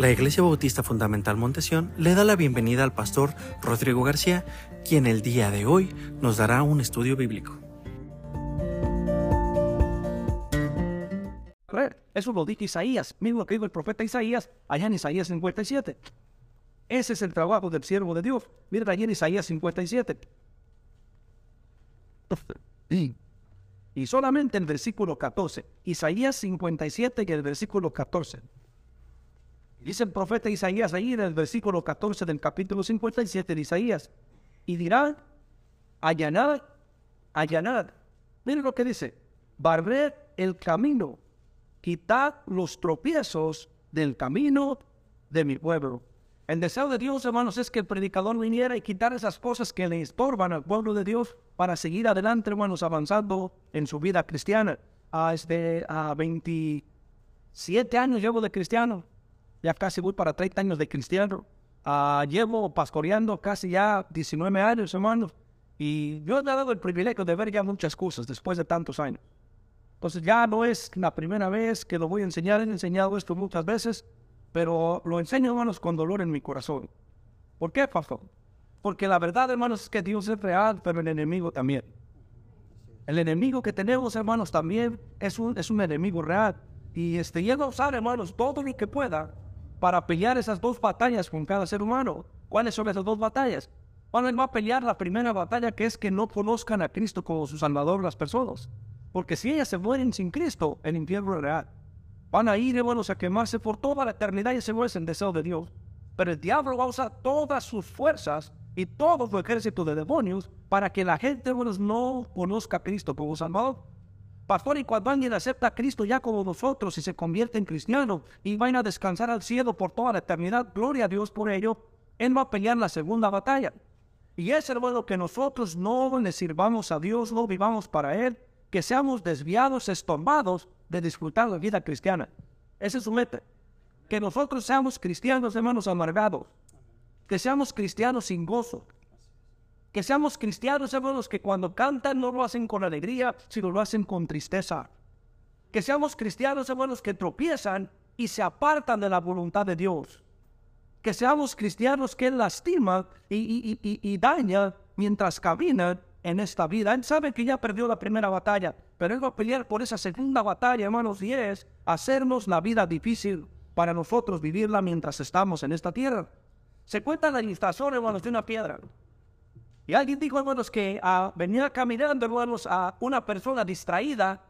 La Iglesia Bautista Fundamental Montesión le da la bienvenida al pastor Rodrigo García, quien el día de hoy nos dará un estudio bíblico. Eso lo dice Isaías, mismo que dijo el profeta Isaías allá en Isaías 57. Ese es el trabajo del siervo de Dios. Mira allí en Isaías 57. Y solamente el versículo 14. Isaías 57 y el versículo 14. Dice el profeta Isaías ahí en el versículo 14 del capítulo 57 de Isaías. Y dirá, allanad, allanad. Miren lo que dice. Barred el camino. Quitad los tropiezos del camino de mi pueblo. El deseo de Dios, hermanos, es que el predicador viniera y quitar esas cosas que le estorban al pueblo de Dios para seguir adelante, hermanos, avanzando en su vida cristiana. A, este, a 27 años llevo de cristiano ya casi voy para 30 años de cristiano. Ah, llevo pastoreando casi ya 19 años, hermanos. Y yo he dado el privilegio de ver ya muchas cosas después de tantos años. Entonces ya no es la primera vez que lo voy a enseñar. He enseñado esto muchas veces, pero lo enseño, hermanos, con dolor en mi corazón. ¿Por qué, pastor? Porque la verdad, hermanos, es que Dios es real, pero el enemigo también. El enemigo que tenemos, hermanos, también es un, es un enemigo real. Y este, y a usar, hermanos, todo lo que pueda para pelear esas dos batallas con cada ser humano. ¿Cuáles son esas dos batallas? Bueno, él va a pelear la primera batalla que es que no conozcan a Cristo como su Salvador las personas. Porque si ellas se mueren sin Cristo, el infierno real. Van a ir, hermanos, a quemarse por toda la eternidad y no es el deseo de Dios. Pero el diablo va a usar todas sus fuerzas y todo su ejército de demonios para que la gente, hermanos, no conozca a Cristo como Salvador. Pastor, y cuando alguien acepta a Cristo ya como nosotros y se convierte en cristiano y van a descansar al cielo por toda la eternidad, gloria a Dios por ello, Él va a pelear la segunda batalla. Y es, hermano, que nosotros no le sirvamos a Dios, no vivamos para Él, que seamos desviados, estorbados de disfrutar la vida cristiana. Ese es su meta. Que nosotros seamos cristianos, hermanos, amargados. Que seamos cristianos sin gozo. Que seamos cristianos, hermanos, que cuando cantan no lo hacen con alegría, sino lo hacen con tristeza. Que seamos cristianos, hermanos, que tropiezan y se apartan de la voluntad de Dios. Que seamos cristianos que lastiman y, y, y, dañan mientras caminan en esta vida. Él sabe que ya perdió la primera batalla, pero él va a pelear por esa segunda batalla, hermanos, y es hacernos la vida difícil para nosotros vivirla mientras estamos en esta tierra. Se cuenta la ilustración, hermanos, de una piedra. Y alguien dijo, hermanos, que uh, venía caminando, hermanos, a una persona distraída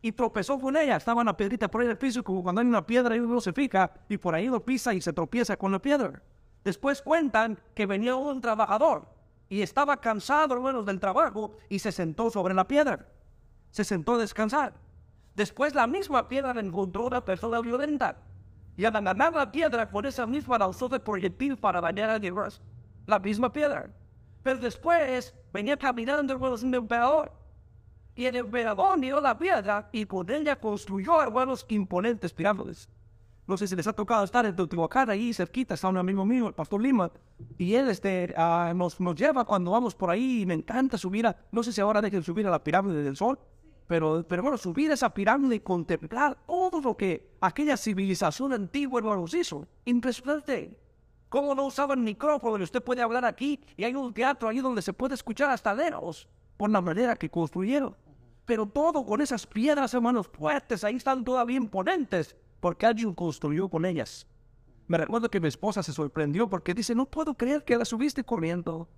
y tropezó con ella. Estaba una piedrita por ahí en el piso, como cuando hay una piedra y uno se fija y por ahí lo pisa y se tropieza con la piedra. Después cuentan que venía un trabajador y estaba cansado, hermanos, del trabajo y se sentó sobre la piedra. Se sentó a descansar. Después la misma piedra encontró una persona violenta. Y al ganar la piedra, con esa misma lanzó de proyectil para dañar a Dios. La misma piedra. Pero después venía caminando hermanos un emperador. Y el emperador miró la piedra y con ella construyó hermanos imponentes pirámides. No sé si les ha tocado estar en Teotihuacán, ahí cerquita, está un amigo mío, el pastor Lima, y él este, uh, nos, nos, lleva cuando vamos por ahí y me encanta subir a, no sé si ahora dejen subir a la pirámide del sol, pero, pero bueno, subir a esa pirámide y contemplar todo lo que aquella civilización antigua, hermanos, hizo. Impresionante. ¿Cómo no usaban micrófono? Y usted puede hablar aquí y hay un teatro ahí donde se puede escuchar hasta lejos por la manera que construyeron. Pero todo con esas piedras, hermanos, fuertes, ahí están todavía imponentes porque alguien construyó con ellas. Me recuerdo que mi esposa se sorprendió porque dice, no puedo creer que la subiste corriendo.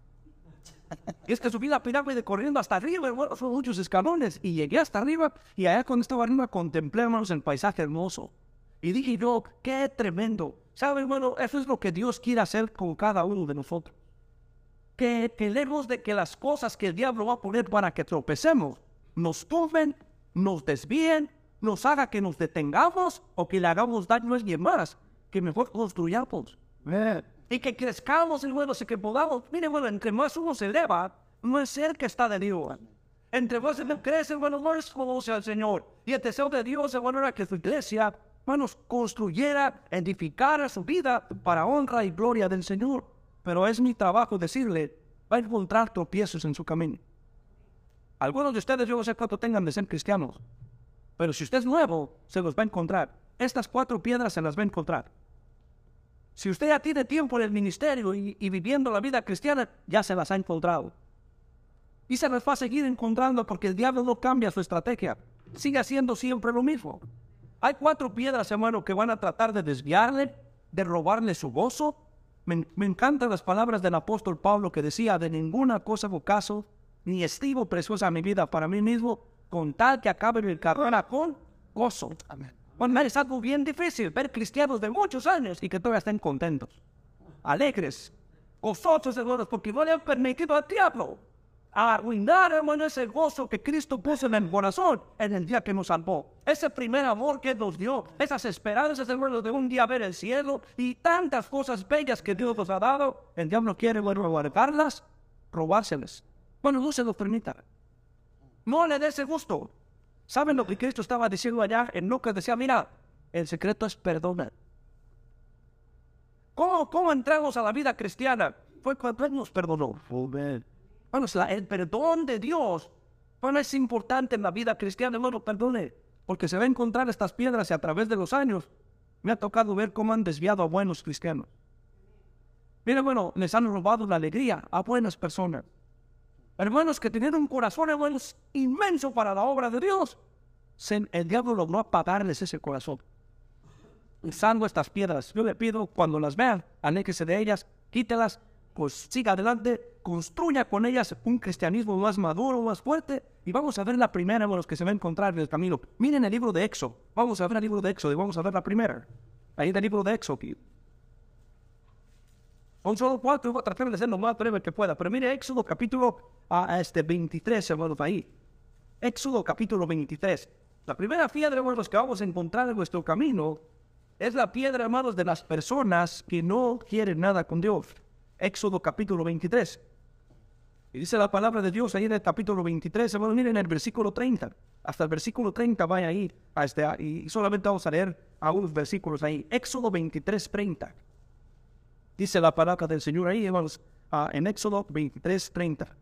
Y es que subí la pirámide corriendo hasta arriba, hermanos, son muchos escalones. Y llegué hasta arriba y allá cuando estaba arriba contemplé, hermanos, el paisaje hermoso. Y dije yo, qué tremendo. ¿Sabe, hermano? Eso es lo que Dios quiere hacer con cada uno de nosotros. Que, que lejos de que las cosas que el diablo va a poner para que tropecemos, nos tumben, nos desvíen, nos haga que nos detengamos o que le hagamos daño a alguien más, que mejor construyamos. Y que crezcamos, hermano, y que podamos, mire, bueno, entre más uno se eleva, más cerca está de Dios. Entre más uno crece, hermano, más conoce al Señor. Y el deseo de Dios, hermano, era que su iglesia hermanos, construyera, edificara su vida para honra y gloria del Señor. Pero es mi trabajo decirle, va a encontrar tropiezos en su camino. Algunos de ustedes yo no sé cuánto tengan de ser cristianos, pero si usted es nuevo, se los va a encontrar. Estas cuatro piedras se las va a encontrar. Si usted ya tiene tiempo en el ministerio y, y viviendo la vida cristiana, ya se las ha encontrado. Y se las va a seguir encontrando porque el diablo no cambia su estrategia. Sigue haciendo siempre lo mismo. Hay cuatro piedras, hermano, que van a tratar de desviarle, de robarle su gozo. Me, me encantan las palabras del apóstol Pablo que decía, de ninguna cosa hago caso, ni estimo preciosa mi vida para mí mismo, con tal que acabe mi carrera con gozo. Amén. Bueno, es algo bien difícil ver cristianos de muchos años y que todavía estén contentos, alegres, gozosos, hermanos, porque no le han permitido al diablo arruinar, hermano, ese gozo que Cristo puso en el corazón en el día que nos salvó. Ese primer amor que nos dio, esas esperanzas, hermano, de un día ver el cielo y tantas cosas bellas que Dios nos ha dado. El diablo quiere, bueno, guardarlas, robárselas. Bueno, no se lo permita. No le dé ese gusto. ¿Saben lo que Cristo estaba diciendo allá en Lucas? Decía, mira, el secreto es perdonar. ¿Cómo, ¿Cómo entramos a la vida cristiana? Fue cuando Él nos perdonó. Bueno, el perdón de Dios bueno, es importante en la vida cristiana, hermano, perdone. Porque se va a encontrar estas piedras y a través de los años me ha tocado ver cómo han desviado a buenos cristianos. Mira, bueno, les han robado la alegría a buenas personas. Hermanos que tenían un corazón, hermanos, inmenso para la obra de Dios. el diablo logró apagarles ese corazón. Usando estas piedras, yo le pido, cuando las vean, aléquese de ellas, quítelas, pues siga adelante, construya con ellas un cristianismo más maduro, más fuerte, y vamos a ver la primera, hermanos, que se va a encontrar en el camino. Miren el libro de Éxodo, vamos a ver el libro de Éxodo y vamos a ver la primera. Ahí el libro de Éxodo. Son solo cuatro, voy a tratar de ser lo más breve que pueda. Pero mire Éxodo capítulo a este 23, hermanos, ahí. Éxodo capítulo 23. La primera piedra, hermanos, que vamos a encontrar en nuestro camino es la piedra, hermanos, de las personas que no quieren nada con Dios. Éxodo capítulo 23. Y dice la palabra de Dios ahí en el capítulo 23, hermanos, miren el versículo 30. Hasta el versículo 30 vaya ahí. A este, y solamente vamos a leer algunos versículos ahí. Éxodo 23, 30. Dice la palabra del Señor ahí, hermanos, uh, en Éxodo 23, 30.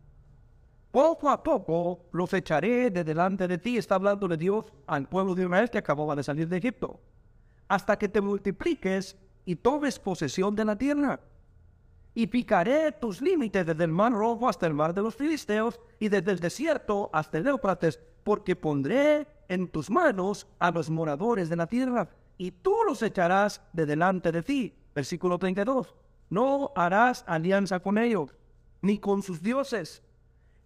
Poco a poco los echaré de delante de ti, está hablando de Dios al pueblo de Israel que acababa de salir de Egipto, hasta que te multipliques y tomes posesión de la tierra. Y picaré tus límites desde el mar rojo hasta el mar de los filisteos y desde el desierto hasta el Éufrates, porque pondré en tus manos a los moradores de la tierra, y tú los echarás de delante de ti. Versículo 32 no harás alianza con ellos, ni con sus dioses.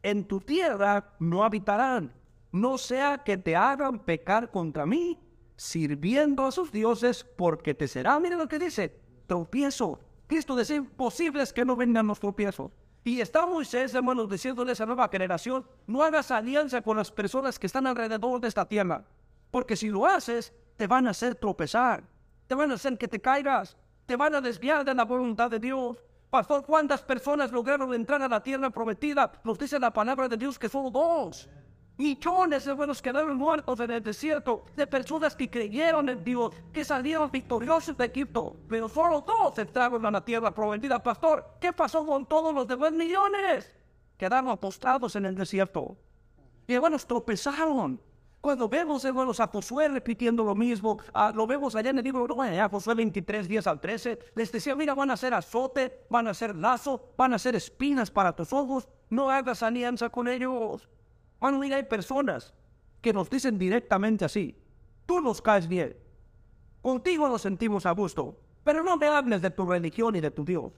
En tu tierra no habitarán, no sea que te hagan pecar contra mí, sirviendo a sus dioses, porque te será, mire lo que dice, tropiezo. Cristo dice, imposible es que no vengan los tropiezos. Y está Moisés, hermanos, diciéndole a esa nueva generación, no hagas alianza con las personas que están alrededor de esta tierra, porque si lo haces, te van a hacer tropezar, te van a hacer que te caigas, te van a desviar de la voluntad de Dios. Pastor, ¿cuántas personas lograron entrar a la tierra prometida? Nos dice la palabra de Dios que son dos. Millones de buenos quedaron muertos en el desierto, de personas que creyeron en Dios, que salieron victoriosos de Egipto, pero solo dos entraron a la tierra prometida. Pastor, ¿qué pasó con todos los demás millones? Quedaron apostados en el desierto. Y hermanos, tropezaron. Cuando vemos, hermanos, a Josué repitiendo lo mismo, ah, lo vemos allá en el libro de Josué 23, 10 al 13, les decía, mira, van a ser azote, van a ser lazo, van a ser espinas para tus ojos, no hagas alianza con ellos. Mira, hay personas que nos dicen directamente así, tú nos caes bien, contigo nos sentimos a gusto, pero no me hables de tu religión y de tu Dios.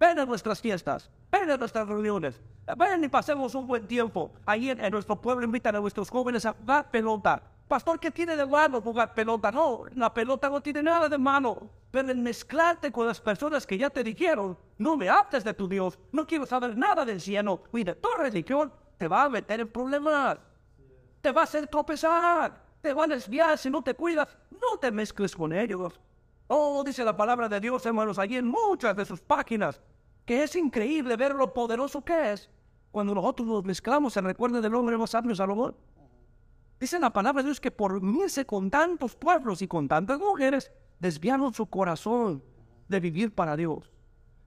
Ven a nuestras fiestas, ven a nuestras reuniones, ven y pasemos un buen tiempo. Ahí en, nuestro pueblo invitan a nuestros jóvenes a jugar pelota. Pastor, ¿qué tiene de malo jugar pelota? No, la pelota no tiene nada de malo. Pero en mezclarte con las personas que ya te dijeron, no me hables de tu Dios, no quiero saber nada del cielo y de tu religión, te va a meter en problemas. Te va a hacer tropezar. Te va a desviar si no te cuidas. No te mezcles con ellos. Oh, dice la palabra de Dios, hermanos, allí en muchas de sus páginas que es increíble ver lo poderoso que es. Cuando nosotros nos mezclamos, se recuerda del hombre más sabio Salomón. Dice la palabra de Dios que por unirse con tantos pueblos y con tantas mujeres, desviaron su corazón de vivir para Dios.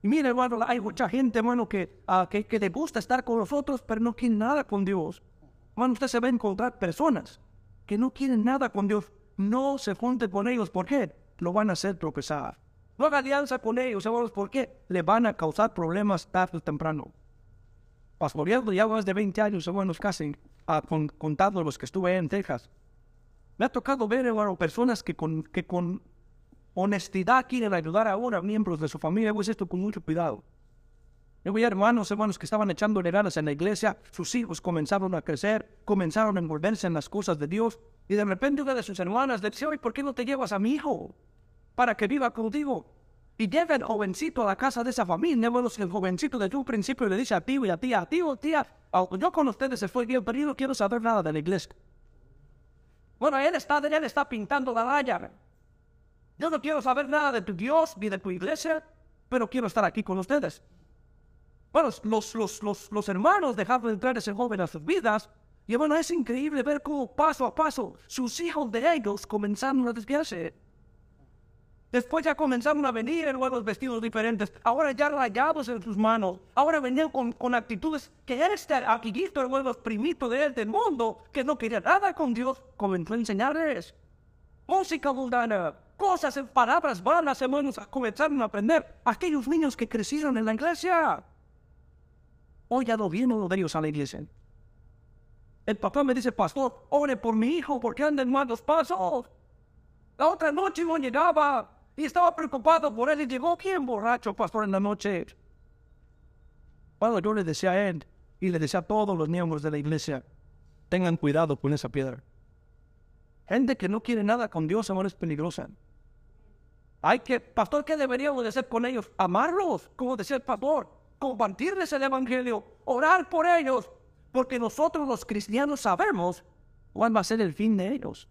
Y mire, hermano, hay mucha gente, hermano, que, uh, que, que le gusta estar con nosotros, pero no quiere nada con Dios. Hermano, usted se va a encontrar personas que no quieren nada con Dios. No se junte con ellos. ¿Por qué? Lo van a hacer tropezar. No haga alianza con ellos, hermanos, porque le van a causar problemas tarde o temprano. Pastoreando ya más de 20 años, hermanos, casi, a, con, contando los que estuve en Texas. Me ha tocado ver, hermano, personas que con, que con honestidad quieren ayudar a uno, a miembros de su familia. Pues esto con mucho cuidado. Yo vi hermanos, hermanos que estaban echando ganas en la iglesia, sus hijos comenzaron a crecer, comenzaron a envolverse en las cosas de Dios, y de repente una de sus hermanas le dice, ¿por qué no te llevas a mi hijo para que viva contigo? Y lleva el jovencito a la casa de esa familia, hermanos, el jovencito desde un principio le dice a tío y a tía, tío, tía, yo con ustedes se fue bien, pero yo no quiero saber nada de la iglesia. Bueno, él está, él está pintando la raya. Yo no quiero saber nada de tu Dios ni de tu iglesia, pero quiero estar aquí con ustedes. Bueno, los, los, los, los hermanos dejaron entrar a ese joven a sus vidas. Y bueno, es increíble ver cómo paso a paso sus hijos de ellos comenzaron a desviarse. Después ya comenzaron a venir en nuevos vestidos diferentes, ahora ya rayados en sus manos, ahora venían con, con actitudes que este amiguito, el nuevo primito de él del mundo, que no quería nada con Dios, comenzó a enseñarles música mundana, cosas en palabras vanas, hermanos, comenzaron a aprender aquellos niños que crecieron en la iglesia. Hoy ya no viene uno de ellos a la iglesia. El papá me dice, pastor, ore por mi hijo porque anda en malos pasos. La otra noche no llegaba y estaba preocupado por él y llegó bien borracho, pastor, en la noche. Bueno, yo le decía a él y le decía a todos los miembros de la iglesia, tengan cuidado con esa piedra. Gente que no quiere nada con Dios, amor, es peligrosa. Hay que, pastor, ¿qué deberíamos de hacer con ellos? Amarlos, como decía el pastor compartirles el Evangelio, orar por ellos, porque nosotros los cristianos sabemos cuál va a ser el fin de ellos.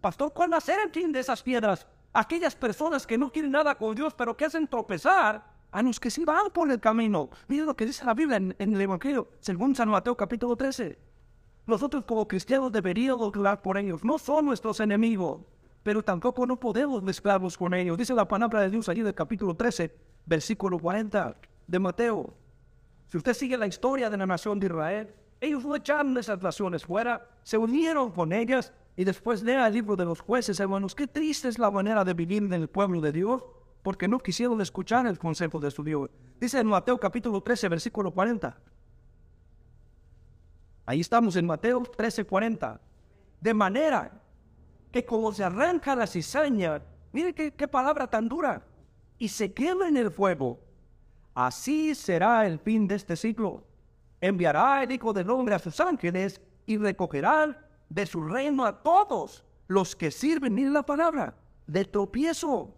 Pastor, ¿cuál va a ser el fin de esas piedras? Aquellas personas que no quieren nada con Dios, pero que hacen tropezar a los que sí van por el camino. Miren lo que dice la Biblia en, el Evangelio, según San Mateo capítulo 13. Nosotros como cristianos deberíamos orar por ellos. No son nuestros enemigos, pero tampoco no podemos mezclarnos con ellos. Dice la palabra de Dios allí del capítulo 13, versículo 40 de Mateo. Si usted sigue la historia de la nación de Israel, ellos no echaron esas naciones fuera, se unieron con ellas y después lea el libro de los jueces, hermanos, qué triste es la manera de vivir en el pueblo de Dios, porque no quisieron escuchar el consejo de su Dios. Dice en Mateo capítulo 13, versículo 40. Ahí estamos en Mateo 13, 40. De manera que como se arranca la cizaña, mire qué, palabra tan dura, y se quema en el fuego, Así será el fin de este ciclo. Enviará el Hijo del Hombre a sus ángeles y recogerá de su reino a todos los que sirven en la palabra de tropiezo.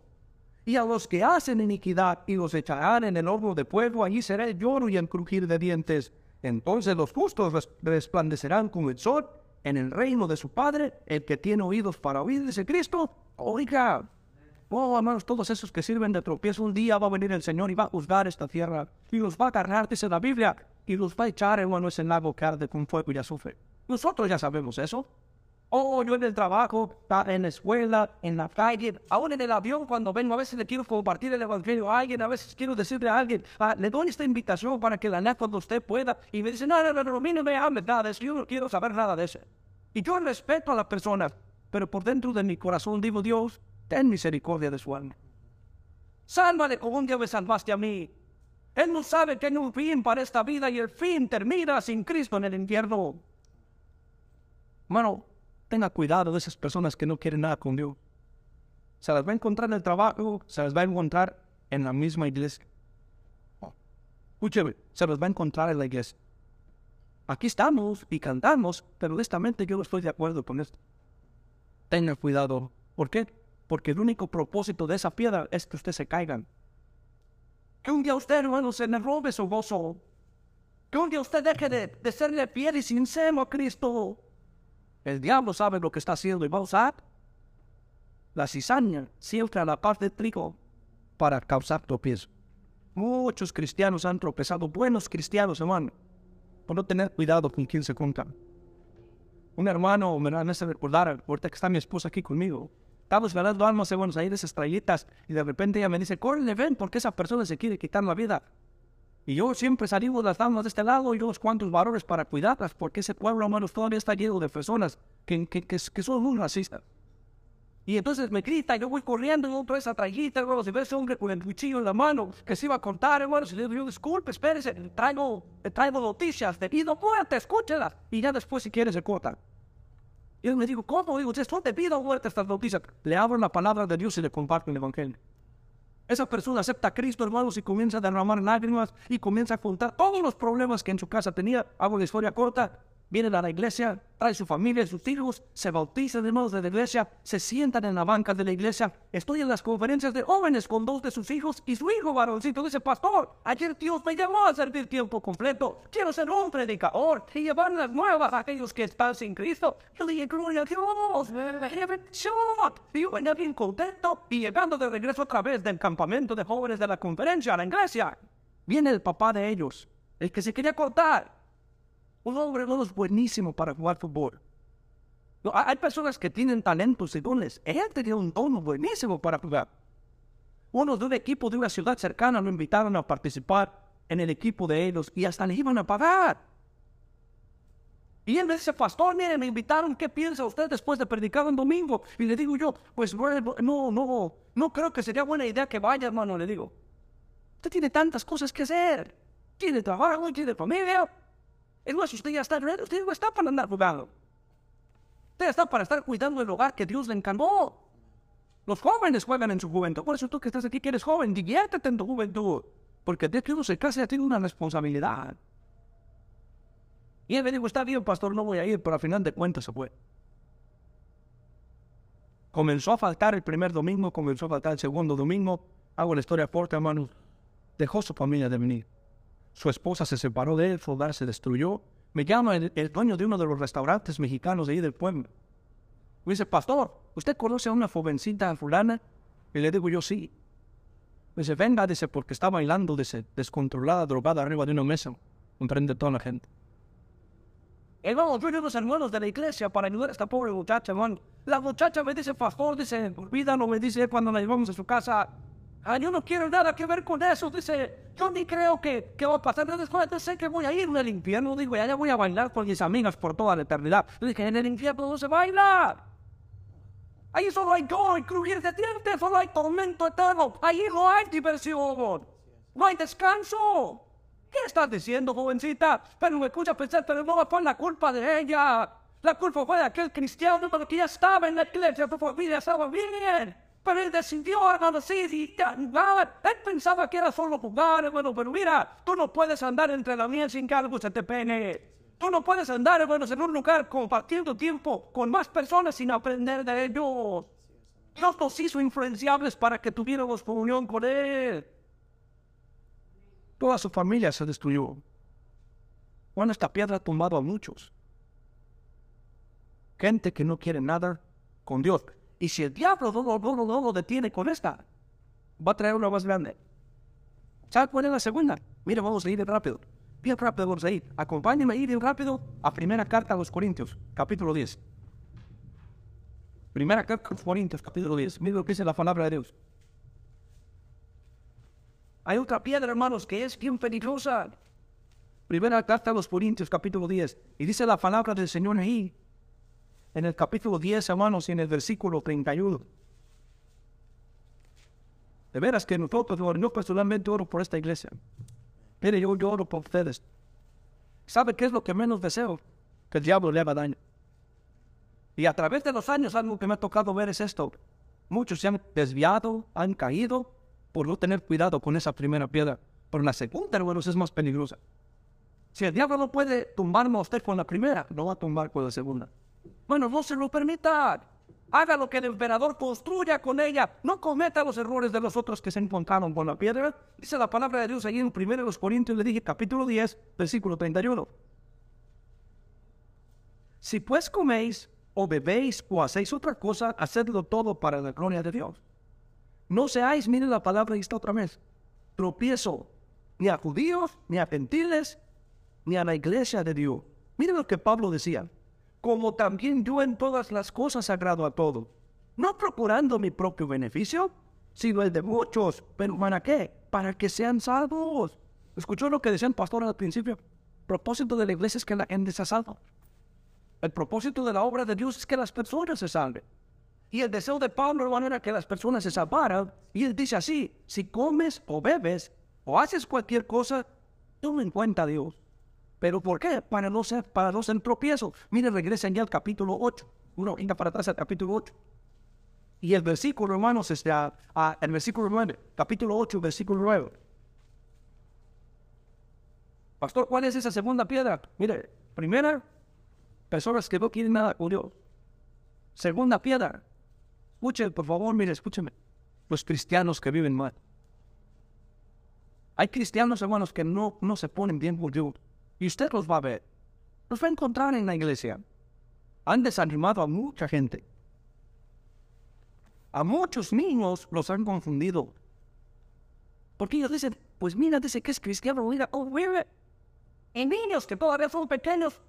Y a los que hacen iniquidad y los echarán en el horno de fuego, allí será el lloro y el crujir de dientes. Entonces los justos resplandecerán como el sol en el reino de su Padre, el que tiene oídos para oír, dice Cristo, oiga. Oh, hermanos, todos esos que sirven de tropiezo, un día va a venir el Señor y va a juzgar esta tierra y los va a agarrar, dice la Biblia, y los va a echar, en ese lago que arde con fuego y azufre. Nosotros ya sabemos eso. Oh, yo en el trabajo, en la escuela, en la calle, aún en el avión cuando vengo, a veces le quiero compartir el evangelio a alguien, a veces quiero decirle a alguien, ah, le doy esta invitación para que la lea cuando usted pueda, y me dice, no, no, no, no, no me hable nada de eso, yo no quiero saber nada de eso. Y yo respeto a la persona, pero por dentro de mi corazón digo, Dios, ten misericordia de su alma. Sálvale como un día me salvaste a mí. Él no sabe que hay un fin para esta vida y el fin termina sin Cristo en el infierno. Hermano, tenga cuidado de esas personas que no quieren nada con Dios. Se las va a encontrar en el trabajo, se las va a encontrar en la misma iglesia. escúcheme, se las va a encontrar en la iglesia. Aquí estamos y cantamos, pero honestamente yo no estoy de acuerdo con esto. Tenga cuidado. ¿Por qué? porque el único propósito de esa piedra es que usted se caiga. Que un día usted, hermano, se le robe su gozo. Que un día usted deje de, de serle fiel y sincero a Cristo. El diablo sabe lo que está haciendo y va a usar la cizaña siempre a la parte de trigo para causar tropiezo. Muchos cristianos han tropezado, buenos cristianos, hermano, por no tener cuidado con quien se juntan. Un hermano me hace recordar, ahorita que está mi esposa aquí conmigo, Estamos ganando almas en Buenos Aires, estrellitas, y de repente ella me dice, córrele, ven, porque esa persona se quiere quitar la vida. Y yo siempre salimos las damas de este lado y unos cuantos varones para cuidarlas, porque ese pueblo, hermanos, todavía está lleno de personas que, que, que, son muy racistas. Y entonces me grita, yo voy corriendo, y otra vez atrayita, hermano, si ve ese hombre con el cuchillo en la mano, que se iba a cortar, hermano, si le digo, disculpe, espérese, traigo, traigo noticias de vida o muerte, escúchelas. Y ya después, si quiere, se corta. Y yo me digo, ¿cómo? Digo, son de vida o muerte estas noticias. Le abro la palabra de Dios y le comparto el Evangelio. Esa persona acepta a Cristo, hermanos, y comienza a derramar lágrimas y comienza a contar todos los problemas que en su casa tenía. Hago la historia corta vienen a la iglesia, trae su familia, y sus hijos, se bautizan hermanos de la iglesia, se sientan en la banca de la iglesia, estudian las conferencias de jóvenes con dos de sus hijos y su hijo varoncito. Dice, pastor, ayer Dios me llamó a servir tiempo completo, quiero ser un predicador y llevar las nuevas a aquellos que están sin Cristo. Yo le gloria a Dios, Y yo venía bien contento y llegando de regreso otra vez del campamento de jóvenes de la conferencia a la iglesia, viene el papá de ellos, el que se quería cortar un hombre no es buenísimo para jugar fútbol. hay personas que tienen talentos y dones. Él tenía un don buenísimo para jugar. Uno de un equipo de una ciudad cercana lo invitaron a participar en el equipo de ellos y hasta le iban a pagar. Y él me dice, pastor, mire, me invitaron, ¿qué piensa usted después de predicar un domingo? Y le digo yo, pues no, no, no creo que sería buena idea que vaya, hermano, le digo. Usted tiene tantas cosas que hacer. Tiene trabajo, tiene familia. Es más, usted ya está usted no está para andar jugando. Usted está para estar cuidando el hogar que Dios le encantó. Los jóvenes juegan en su juventud. Por eso tú que estás aquí, que eres joven, diviértete en tu juventud. Porque Dios que uno se casa ya tiene una responsabilidad. Y él me dijo, está bien, pastor, no voy a ir, pero al final de cuentas se fue. Comenzó a faltar el primer domingo, comenzó a faltar el segundo domingo. Hago la historia fuerte, hermano. Dejó su familia de venir. Su esposa se separó de él, su hogar se destruyó. Me llama el, dueño de uno de los restaurantes mexicanos de ahí del pueblo. Me dice, pastor, ¿usted conoce a una jovencita fulana? Y le digo yo, sí. Me dice, venga, dice, porque está bailando, dice, descontrolada, drogada arriba de una mesa. Comprende toda la gente. Hermano, yo los hermanos de la iglesia para ayudar a esta pobre muchacha, hermano. La muchacha me dice, pastor, dice, olvídalo, me dice cuando la llevamos a su casa. Ah, yo no quiero nada que ver con eso. Dice, yo ni creo que, que va a pasar. Después sé que voy a irme al infierno. Digo, ya voy a bailar con mis amigas por toda la eternidad. Yo dije, en el infierno no se baila. Ahí solo hay joy, crujir de dientes, solo hay tormento eterno. Ahí no hay diversión. No hay descanso. ¿Qué estás diciendo, jovencita? Pero me escucha pensar, pero no fue la culpa de ella. La culpa fue de aquel cristiano que ya estaba en la iglesia, tu familia estaba bien. Pero él decidió, sí, y Él pensaba que era solo jugar, hermano, pero mira, tú no puedes andar entre la miel sin algo se te pene. Tú no puedes andar, hermanos, en un lugar compartiendo tiempo con más personas sin aprender de ellos. Dios nos hizo influenciables para que tuviéramos comunión con Él. Toda su familia se destruyó. Cuando esta piedra ha tumbado a muchos. Gente que no quiere nada con Dios. Y si el diablo no, no, no, lo detiene con esta, va a traer una más grande. ¿Sabes cuál es la segunda? Mira, vamos a ir rápido. Bien rápido vamos a ir. Acompáñenme a ir rápido a primera carta a los Corintios, capítulo 10. Primera carta a los Corintios, capítulo 10. Mira lo que dice la palabra de Dios. Hay otra piedra, hermanos, que es bien peligrosa. Primera carta a los Corintios, capítulo 10. Y dice la palabra del Señor ahí en el capítulo 10, hermanos, y en el versículo 31. De veras que nosotros, yo personalmente oro por esta iglesia. Mire, yo, yo oro por ustedes. ¿Sabe qué es lo que menos deseo? Que el diablo le haga daño. Y a través de los años algo que me ha tocado ver es esto. Muchos se han desviado, han caído por no tener cuidado con esa primera piedra. Pero la segunda, hermanos, es más peligrosa. Si el diablo no puede tumbarme a usted con la primera, no va a tumbar con la segunda. Bueno, no se lo permita. Haga lo que el emperador construya con ella. No cometa los errores de los otros que se encontraron con la piedra. Dice la palabra de Dios ahí en 1 Corintios, le dije capítulo 10, versículo 31. Si pues coméis o bebéis o hacéis otra cosa, hacedlo todo para la gloria de Dios. No seáis, miren la palabra y está otra vez, tropiezo ni a judíos, ni a gentiles, ni a la iglesia de Dios. Miren lo que Pablo decía como también yo en todas las cosas agrado a todos, no procurando mi propio beneficio, sino el de muchos. Pero ¿para qué? Para que sean salvos. ¿Escuchó lo que decía el pastor al principio? Propósito de la iglesia es que la gente se salva. El propósito de la obra de Dios es que las personas se salven. Y el deseo de Pablo, hermano, era que las personas se salvaran. Y él dice así, si comes o bebes o haces cualquier cosa, toma en cuenta a Dios. ¿Pero por qué? Para no ser, para no ser tropiezo. Mire, regresen ya al capítulo 8. Uno venga para atrás al capítulo 8. Y el versículo, hermanos, a- el versículo 9, capítulo 8, versículo 9. Pastor, ¿cuál es esa segunda piedra? Mire, primera, personas que no quieren nada con Dios. Segunda piedra, escuchen, por favor, mire, escúcheme. Los cristianos que viven mal. Hay cristianos, hermanos, que no, no se ponen bien con Dios. Y usted los va a ver. Los va a encontrar en la iglesia. Han desanimado a mucha gente. A muchos niños los han confundido. Porque ellos dicen, pues mira, dice que es cristiano, mira, oh, mira. Y niños que todavía son pequeños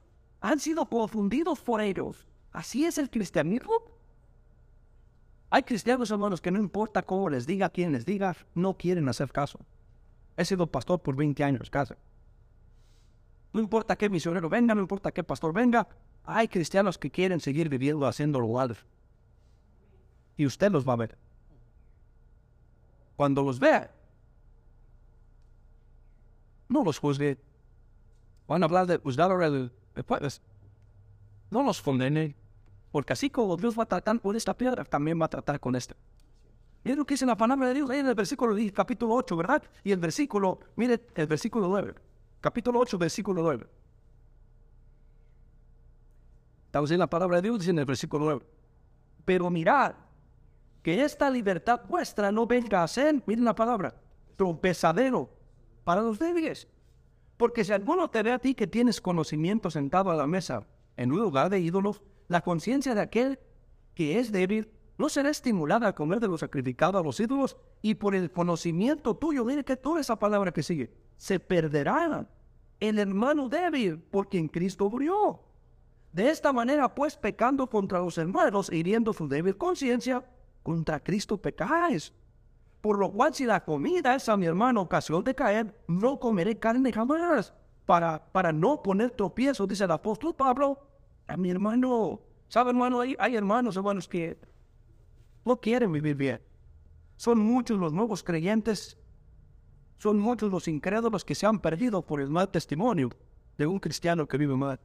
han sido confundidos por ellos. ¿Así es el cristianismo? Hay cristianos, hermanos, que no importa cómo les diga, quién les diga, no quieren hacer caso. He sido pastor por 20 años, casi. No importa qué misionero venga, no importa qué pastor venga, hay cristianos que quieren seguir viviendo haciendo lo mal. Y usted los va a ver. Cuando los vea, no los juzgue. Van a hablar de juzgar el, jueves. No los condene. Porque así como Dios va a tratar con esta piedra, también va a tratar con esta. Mire lo que dice la palabra de Dios ahí en el versículo 10, capítulo 8, ¿verdad? Y el versículo, mire el versículo 9. Capítulo 8, versículo 9. Estamos en la palabra de Dios, en el versículo 9. Pero mirad, que esta libertad vuestra no venga a ser, miren la palabra, tropezadero para los débiles. Porque si alguno te ve a ti que tienes conocimiento sentado a la mesa en un lugar de ídolos, la conciencia de aquel que es débil no será estimulada a comer de lo sacrificado a los ídolos y por el conocimiento tuyo, mire que toda esa palabra que sigue, se perderá el hermano débil por quien Cristo murió. De esta manera, pues, pecando contra los hermanos, hiriendo su débil conciencia, contra Cristo pecáis. Por lo cual, si la comida es a mi hermano ocasión de caer, no comeré carne jamás, para, para no poner tropiezo, dice el apóstol Pablo, a mi hermano. ¿Sabe, hermano? Hay, hay hermanos, hermanos, que no quieren vivir bien. Son muchos los nuevos creyentes, son muchos los incrédulos que se han perdido por el mal testimonio de un cristiano que vive mal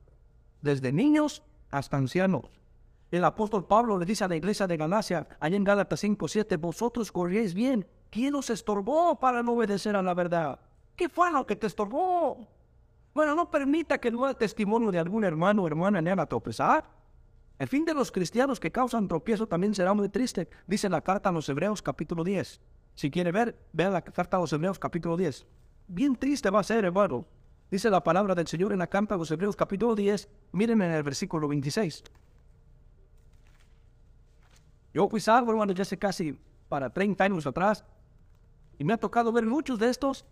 desde niños hasta ancianos. El apóstol Pablo le dice a la iglesia de Galacia, allá en Gálatas 5, 7, vosotros corríais bien. ¿Quién os estorbó para no obedecer a la verdad? ¿Qué fue lo que te estorbó? Bueno, no permita que el mal testimonio de algún hermano o hermana le haga tropezar. El fin de los cristianos que causan tropiezo también será muy triste, dice la carta a los Hebreos capítulo 10. Si quiere ver, vea la carta a los Hebreos capítulo 10. Bien triste va a ser, hermano. Dice la palabra del Señor en la carta a los Hebreos capítulo 10. Miren en el versículo 26. Yo fui salvo, hermano, ya hace casi para 30 años atrás. Y me ha tocado ver muchos de estos.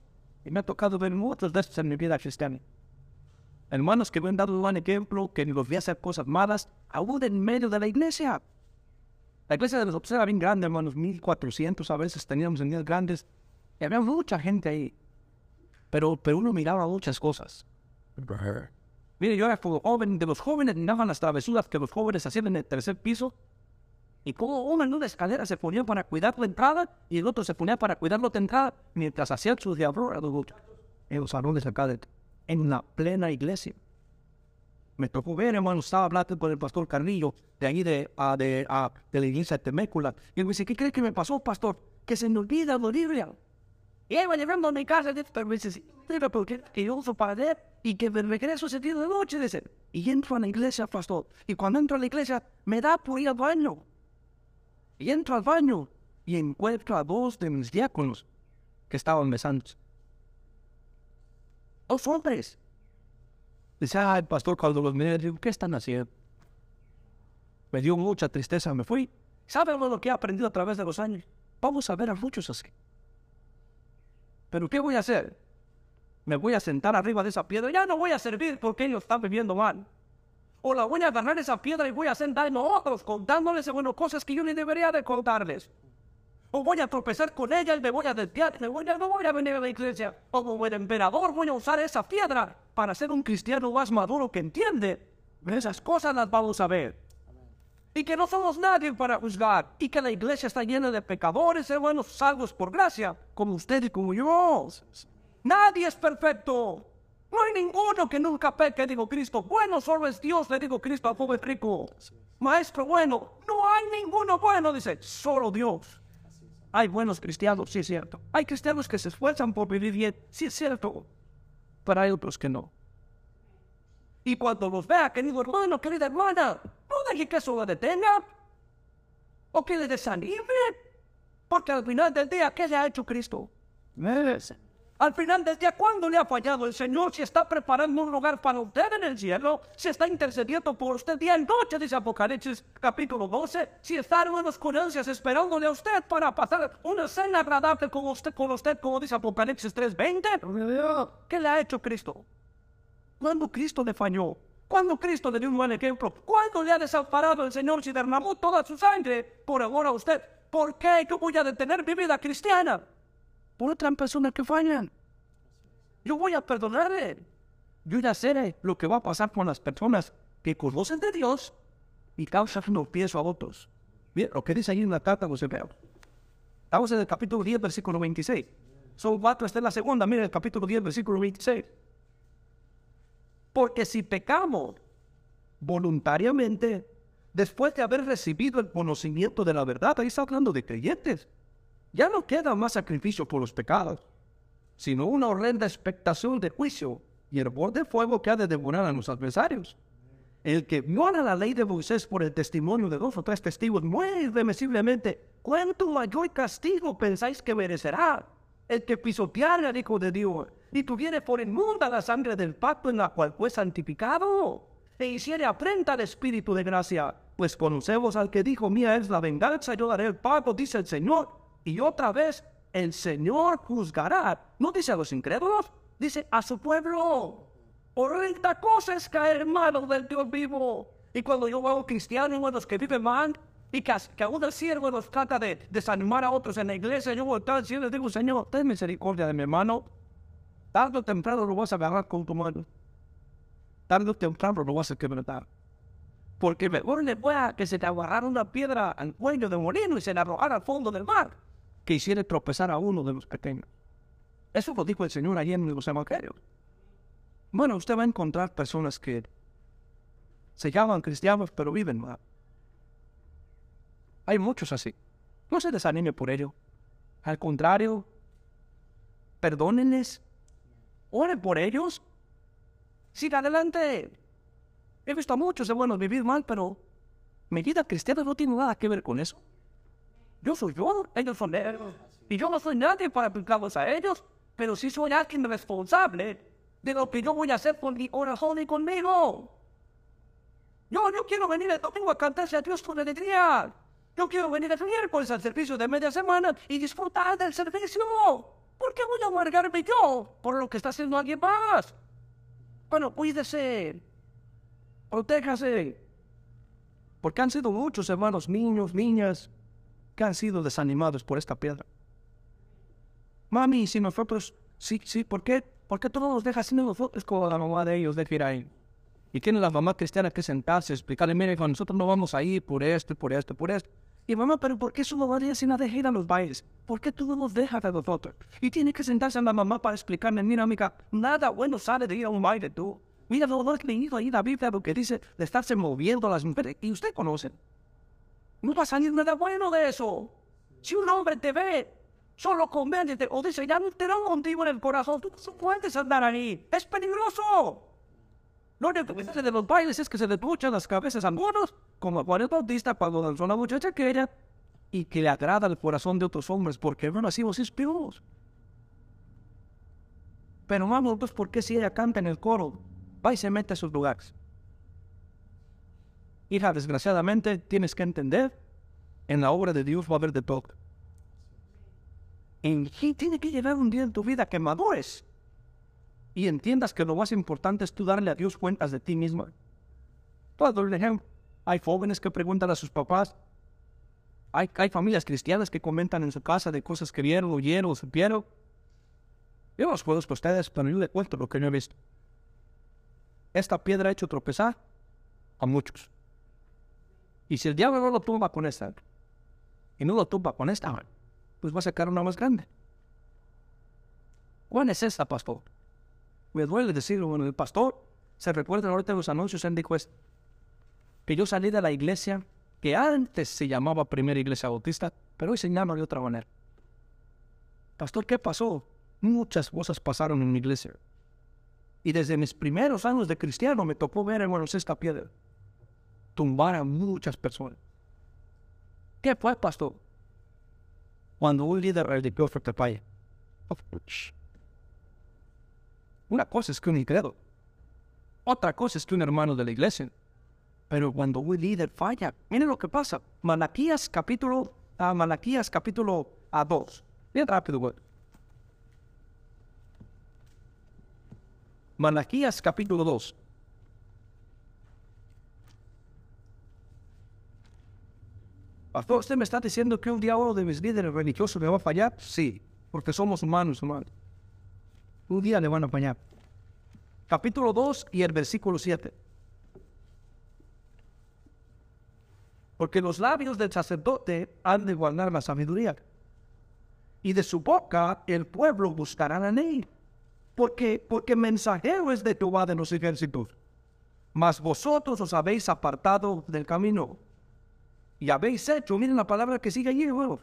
Y me ha tocado ver muchos de estos en mi vida cristiana. Hermanos que me han dado un ejemplo, que ni los vi hacer cosas malas, aún en medio de la iglesia. La iglesia de nosotros era bien grande, hermanos, 1400 a veces teníamos en días grandes. Y había mucha gente ahí. Pero, pero uno miraba muchas cosas. Mire, yo era joven, de los jóvenes miraban las travesuras que los jóvenes hacían en el tercer piso. Y como uno en una escalera se ponía para cuidar la entrada y el otro se ponía para cuidar la otra entrada mientras hacían sus diablos en los salones acá de, en la plena iglesia. Me tocó ver, hermano, estaba hablando con el pastor Carrillo de ahí de, ah, de, ah, de la iglesia de Temécula. Y él me dice, ¿qué cree que me pasó, pastor? Que se me olvida la Biblia. Y él va llevando a mi casa, pero me dice, que yo uso para leer y que me regreso día de noche, dice. Y entro a la iglesia, pastor. Y cuando entro a la iglesia, me da por ir al baño. Y entro al baño y encuentro a dos de mis diáconos que estaban besándose. Dos hombres. Dice, ay, pastor, cuando los miré, digo, ¿qué están haciendo? Me dio mucha tristeza, me fui. ¿Sabe lo que he aprendido a través de los años? Vamos a ver a muchos así. ¿Pero qué voy a hacer? Me voy a sentar arriba de esa piedra. Ya no voy a servir porque ellos están viviendo mal. O la voy a agarrar esa piedra y voy a sentarme a otros contándoles bueno, cosas que yo ni debería de contarles. O voy a tropezar con ella y me voy a desviar, me voy a, no voy a venir a la iglesia. Como el emperador voy a usar esa piedra para ser un cristiano más maduro que entiende. Esas cosas las vamos a ver. y que no somos nadie para juzgar, y que la iglesia está llena de pecadores, hermanos, salvos por gracia, como usted y como yo. Nadie es perfecto. No hay ninguno que nunca peque, digo Cristo. Bueno solo es Dios, le digo Cristo al pobre rico. Maestro bueno, no hay ninguno bueno, dice, solo Dios. Hay buenos cristianos, sí es cierto. Hay cristianos que se esfuerzan por vivir bien, sí es cierto. Pero hay otros que no. Y cuando los vea, querido hermano, querida hermana, no deje que eso lo detenga o que le desanime. Porque al final del día, ¿qué le ha hecho Cristo? Al final del día, ¿cuándo le ha fallado el Señor? Si está preparando un lugar para usted en el cielo, si está intercediendo por usted día y noche, dice Apocalipsis capítulo 12, si está en ansias esperándole a usted para pasar una cena agradable con usted, con usted como dice Apocalipsis 3.20, ¿qué le ha hecho Cristo? ¿Cuándo Cristo le falló? ¿Cuándo Cristo le dio un buen ejemplo? ¿Cuándo le ha desamparado el Señor si derramó toda su sangre por amor a usted? ¿Por qué yo voy a detener mi vida cristiana? Por otra persona que fallan. Yo voy a perdonarle. Yo ya sé lo que va a pasar con las personas que conocen de Dios y causan los pies a otros. Bien, lo que dice ahí en la carta José Pedro. Estamos en el capítulo 10, versículo 26. Son cuatro, esta es la segunda, mire el capítulo 10, versículo 26. Porque si pecamos voluntariamente, después de haber recibido el conocimiento de la verdad, ahí está hablando de creyentes, ya no queda más sacrificio por los pecados, sino una horrenda expectación de juicio y hervor de fuego que ha de devorar a los adversarios. El que viola la ley de Moisés por el testimonio de dos o tres testigos muere irremisiblemente. ¿Cuánto mayor castigo pensáis que merecerá el que pisoteara al Hijo de Dios y tuviere por inmunda la sangre del pacto en la cual fue santificado, e hiciere afrenta al Espíritu de gracia, pues conocemos al que dijo, mía es la venganza, yo daré el pago, dice el Señor, y otra vez el Señor juzgará, no dice a los incrédulos, dice a su pueblo. Horrenda cosa es caer mano del Dios vivo. Y cuando yo veo cristianos, los que viven mal, y que, que aún el siervo nos trata de desanimar a otros en la iglesia, yo voy a estar y digo, Señor, ten misericordia de mi hermano, Tarde o temprano lo vas a agarrar con tu mano. Tarde o temprano lo vas a quebrar. Porque mejor le a que se te agarrara una piedra al cuello de molino y se la arrojara al fondo del mar que hiciera tropezar a uno de los pequeños. Eso lo dijo el Señor ayer en los evangelios. Bueno, usted va a encontrar personas que se llaman cristianos pero viven mal. Hay muchos así. No se desanime por ello. Al contrario, perdónenles Oren por ellos. Siga adelante. He visto a muchos hermanos vivir mal, pero mi vida cristiana no tiene nada que ver con eso. Yo soy yo, ellos son ellos. Y yo no soy nadie para aplicarlos a ellos, pero sí soy alguien responsable de lo que yo voy a hacer con mi corazón y conmigo. Yo, yo quiero venir el domingo a cantarse a Dios con alegría. Yo quiero venir el miércoles al servicio de media semana y disfrutar del servicio. ¿Por qué voy a amargarme yo por lo que está haciendo alguien más? Bueno, cuídese. Protéjase. Porque han sido muchos hermanos, niños, niñas, que han sido desanimados por esta piedra. Mami, si nosotros, sí, sí, ¿por qué? ¿Por qué no nos dejas sin nosotros como la mamá de ellos de ahí? Y tiene la mamá cristiana que sentarse, explicarle, mire, nosotros no vamos a ir por esto, por esto, por esto. Y mamá, pero ¿por qué su mamá si no deja ir a los bailes? ¿Por qué tú nos dejas a nosotros? Y tiene que sentarse a la mamá para explicarme, mira, amiga, nada bueno sale de ir a un baile tú. Mira, no, no has leído ahí la Biblia lo que dice de estarse moviendo las mujeres. Y usted conoce. No va a salir nada bueno de eso. Si un hombre te ve solo convéndete o dice, ya no te da contigo en el corazón, tú no puedes andar ahí. Es peligroso. Lo único que de los bailes es que se le duchan las cabezas a algunos, como Juan el Bautista cuando danzó una muchacha aquella, y que le agrada el corazón de otros hombres, porque no nacimos espíritus. Pero vamos, pues, ¿por qué si ella canta en el coro, va y se mete a sus lugares? Hija, desgraciadamente, tienes que entender, en la obra de Dios va a haber de todo. Y tiene que llegar un día en tu vida que madures y entiendas que lo más importante es tú darle a Dios cuentas de ti mismo. Todo el ejemplo. Hay jóvenes que preguntan a sus papás. Hay, hay familias cristianas que comentan en su casa de cosas que vieron, oyeron supieron. Yo los puedo ustedes, pero yo le cuento lo que yo he visto. Esta piedra ha hecho tropezar a muchos. Y si el diablo no lo tumba con esta, y no lo tumba con esta, pues va a sacar una más grande. ¿Cuál es esa, pastor? Me duele decirlo, bueno, el pastor, se recuerda ahorita los anuncios, él dijo esto, que yo salí de la iglesia que antes se llamaba Primera Iglesia Bautista, pero hoy se llama de otra manera. Pastor, ¿qué pasó? Muchas cosas pasaron en mi iglesia. Y desde mis primeros años de cristiano me tocó ver, hermanos, esta piedra tumbar a muchas personas. ¿Qué fue, pastor? Cuando un líder religió frente falla. Una cosa es que un incrédulo. Otra cosa es que un hermano de la iglesia. Pero cuando un líder falla, miren lo que pasa. Malaquías capítulo, a Malaquías capítulo a 2. Bien rápido, güey. Malaquías capítulo 2. Pastor, ¿usted me está diciendo que un día uno de mis líderes religiosos me va a fallar? Sí, porque somos humanos, hermano. Un día le van a fallar. Capítulo 2 y el versículo 7. Porque los labios del sacerdote han de guardar la sabiduría. Y de su boca el pueblo buscará la ley. Porque, porque mensajero es de Jehová de los ejércitos. Mas vosotros os habéis apartado del camino y habéis hecho, miren la palabra que sigue allí, bueno,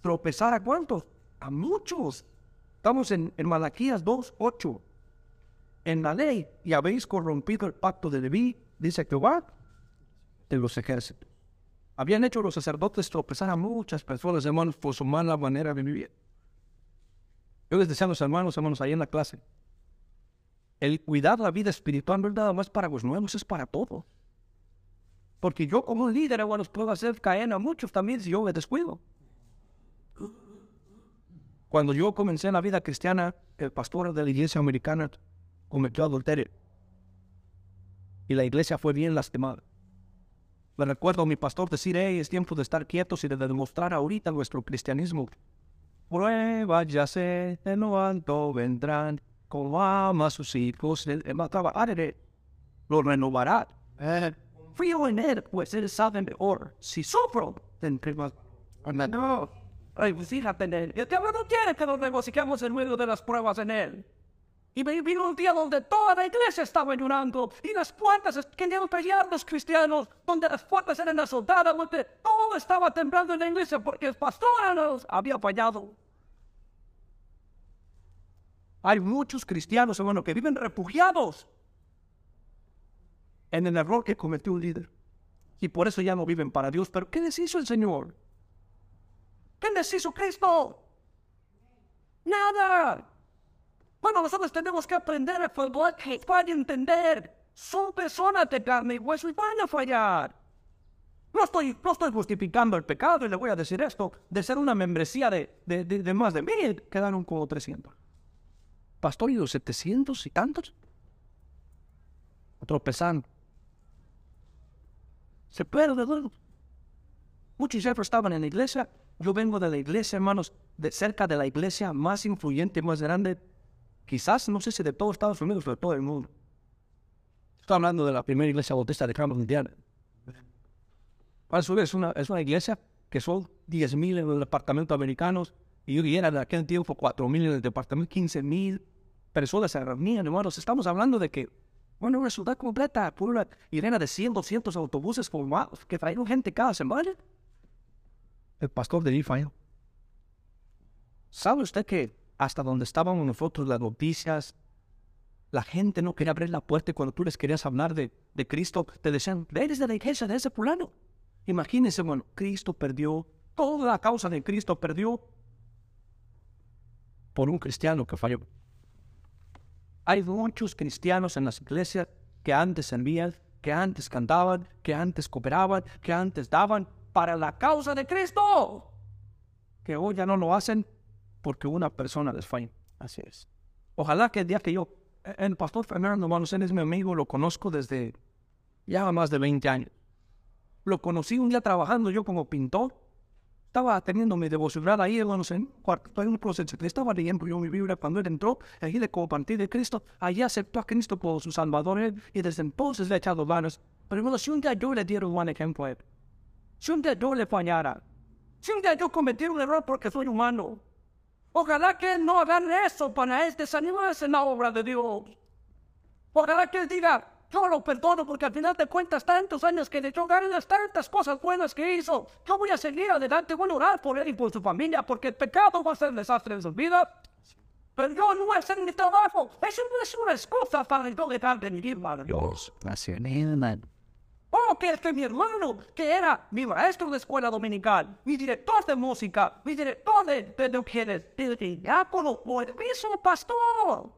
tropezar a cuántos? A muchos. Estamos en, en Malaquías 2, 8. En la ley, y habéis corrompido el pacto de Leví, dice Jehová, de los ejércitos. Habían hecho los sacerdotes tropezar a muchas personas, hermanos, por su mala manera de vivir. Yo les decía a los hermanos, hermanos, ahí en la clase, el cuidar la vida espiritual no es más para los nuevos, es para todos. Porque yo como líder, hermanos, puedo hacer caer a muchos también si yo me descuido. Cuando yo comencé en la vida cristiana, el pastor de la iglesia americana cometió adulterio. Y la iglesia fue bien lastimada. Me recuerdo a mi pastor decir, hey, es tiempo de estar quietos y de demostrar ahorita nuestro cristianismo. Pruebas ya sé, de lo alto vendrán, como ama a sus hijos, él mataba, lo renovará. Eh, frío en él, pues él sabe mejor. Si sufro, tendré más. No, ay, pues fíjate en él. El diablo no quiere que nos regocijemos en medio de las pruebas en él. Y vino un día donde toda la iglesia estaba llorando y las puertas querían pelear los cristianos, donde las puertas eran azotadas, donde todo estaba temblando en la iglesia porque el pastor nos había fallado. Hay muchos cristianos, hermano, que viven refugiados en el error que cometió un líder. Y por eso ya no viven para Dios. Pero ¿qué les hizo el Señor? ¿Qué les hizo Cristo? Nada. Bueno, nosotros tenemos que aprender a para entender. Son personas de carne y hueso y van a fallar. No estoy, no estoy justificando el pecado y le voy a decir esto. De ser una membresía de, de, de, más de mil, quedaron como 300. Pastor, ¿y los 700 y tantos? Tropezando se pierde todo. Muchos ya estaban en la iglesia. Yo vengo de la iglesia, hermanos, de cerca de la iglesia más influyente, más grande, quizás, no sé si de todo Estados Unidos, pero de todo el mundo. Estoy hablando de la primera iglesia bautista de Carlos Indiana. Para su es una, es una iglesia que son 10.000 en el departamento americanos, y yo era de aquel tiempo 4.000 en el departamento, 15.000 personas se reunían, hermanos. Estamos hablando de que bueno, una ciudad completa, pura llena de 100, 200 autobuses formados que traen gente cada semana. El pastor de falló. ¿Sabe usted que hasta donde estábamos nosotros las noticias, la gente no quería abrir la puerta y cuando tú les querías hablar de, de Cristo, te decían, eres de la iglesia de ese fulano. Imagínense, bueno, Cristo perdió, toda la causa de Cristo perdió por un cristiano que falló. Hay muchos cristianos en las iglesias que antes servían, que antes cantaban, que antes cooperaban, que antes daban para la causa de Cristo, que hoy ya no lo hacen porque una persona les falla. Así es. Ojalá que el día que yo, el pastor Fernando Manos es mi amigo, lo conozco desde ya más de 20 años. Lo conocí un día trabajando yo como pintor estaba teniendo mi devocional ahí, en cuarto, en un proceso. Estaba leyendo yo mi Biblia cuando él entró, allí le compartí de Cristo, allí aceptó a Cristo como su Salvador, y desde entonces le he echado manos. Pero hermanos, si un día yo le dieron un ejemplo a él, Si un día yo le fallara, si un día yo cometiera un error porque soy humano, ojalá que no haga eso para él desanimarse en la obra de Dios. Ojalá que él diga, yo lo perdono porque al final de cuentas tantos años que le dio ganas, tantas cosas buenas que hizo. Yo voy a seguir adelante, voy a orar por él y por su familia porque el pecado va a ser un desastre en su vida. Pero yo no voy a hacer mi trabajo. Eso no es una excusa para yo dejar de vivir para Dios. Gracias. Oh, que es que mi hermano, que era mi maestro de escuela dominical, mi director de música, mi director de, de, de, de, de diácono, o el mismo pastor.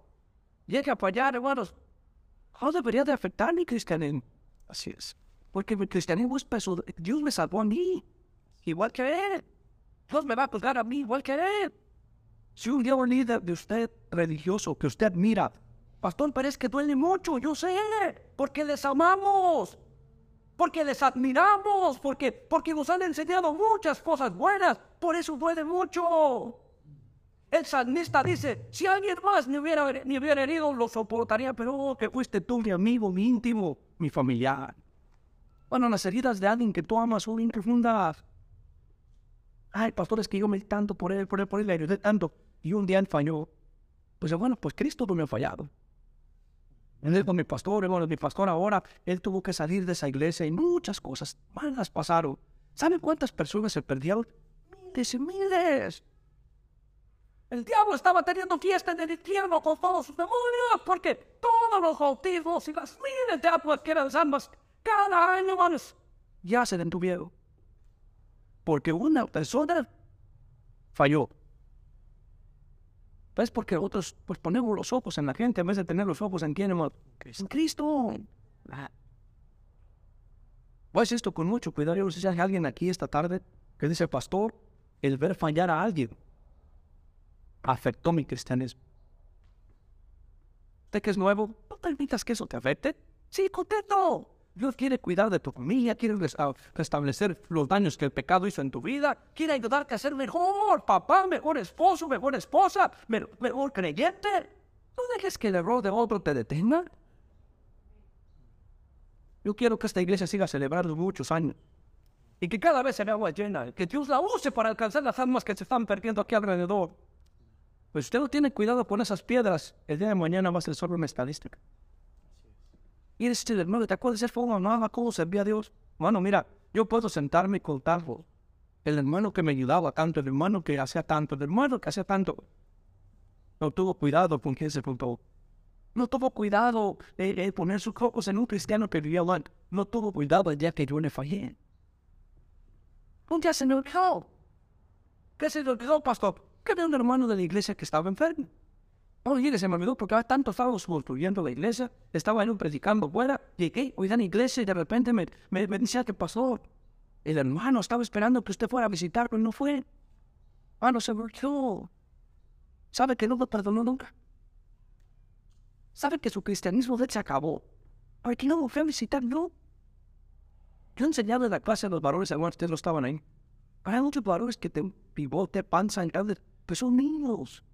Llega a fallar, hermanos, no debería de afectar mi cristianismo. Así es. Porque mi cristianismo es peso. Dios me salvó a mí. Igual que él. Dios me va a juzgar a mí igual que él. Si un día un líder de usted religioso que usted mira, pastor, es que duele mucho, yo sé, porque les amamos, porque les admiramos, porque, porque nos han enseñado muchas cosas buenas, por eso duele mucho. El salmista dice, si alguien más me hubiera, me hubiera herido, lo soportaría, pero oh, que fuiste tú mi amigo, mi íntimo, mi familiar. Bueno, las heridas de alguien que tú amas son bien profundas. Ay, pastor, es que yo me tanto por él, por él, por él, le ayudé tanto. Y un día él falló. Pues bueno, pues Cristo no me ha fallado. Él es mi pastor, hermano, mi pastor ahora. Él tuvo que salir de esa iglesia y muchas cosas malas pasaron. ¿Saben cuántas personas se perdieron? Miles y miles. El diablo estaba teniendo fiesta en el infierno con todos sus demonios, porque todos los bautismos y las miles de aguas que eran salvas cada año, hermanos, ya se detuvieron. Porque una persona falló. ¿Ves? Porque otros, pues ponemos los ojos en la gente en vez de tener los ojos en quién. En Cristo. Ah. Pues esto con mucho cuidado. Yo no sé si hay alguien aquí esta tarde que dice, pastor, el ver fallar a alguien afectó mi cristianismo. ¿Usted que es nuevo? ¿No permitas que eso te afecte? Sí, contento. Dios quiere cuidar de tu familia, quiere restablecer los daños que el pecado hizo en tu vida, quiere ayudarte a ser mejor papá, mejor esposo, mejor esposa, mejor creyente. No dejes que el error de otro te detenga. Yo quiero que esta iglesia siga celebrando muchos años y que cada vez se vea más llena, que Dios la use para alcanzar las almas que se están perdiendo aquí alrededor. Pues usted no tiene cuidado con esas piedras, el día de mañana va a ser solo una estadística. Y este hermano, ¿te acuerdas de ese fuego? No, ¿cómo servía a Dios? Bueno, mira, yo puedo sentarme y contarlo. El hermano que me ayudaba tanto, el hermano que hacía tanto, el hermano que hacía tanto. No tuvo cuidado con quién se juntó. No tuvo cuidado de, poner sus ojos en un cristiano que vivía mal. No tuvo cuidado el día que yo le fallé. Un día se olvidó. ¿Qué se olvidó, pastor? Que había un hermano de la iglesia que estaba enfermo. Oye, se me olvidó porque tanto estábamos construyendo la iglesia, estaba en un predicando fuera, llegué, en la iglesia y de repente me, me, me decía que pasó. El hermano estaba esperando que usted fuera a visitarlo y no fue. Ah, no se volvió. ¿Sabe que no lo perdonó nunca? ¿Sabe que su cristianismo de se acabó? qué no lo fue a visitar, no. Yo enseñaba en la clase a los varones, algunos ustedes no estaban ahí. Hay muchos varones que te pivote, panza, pues son niños.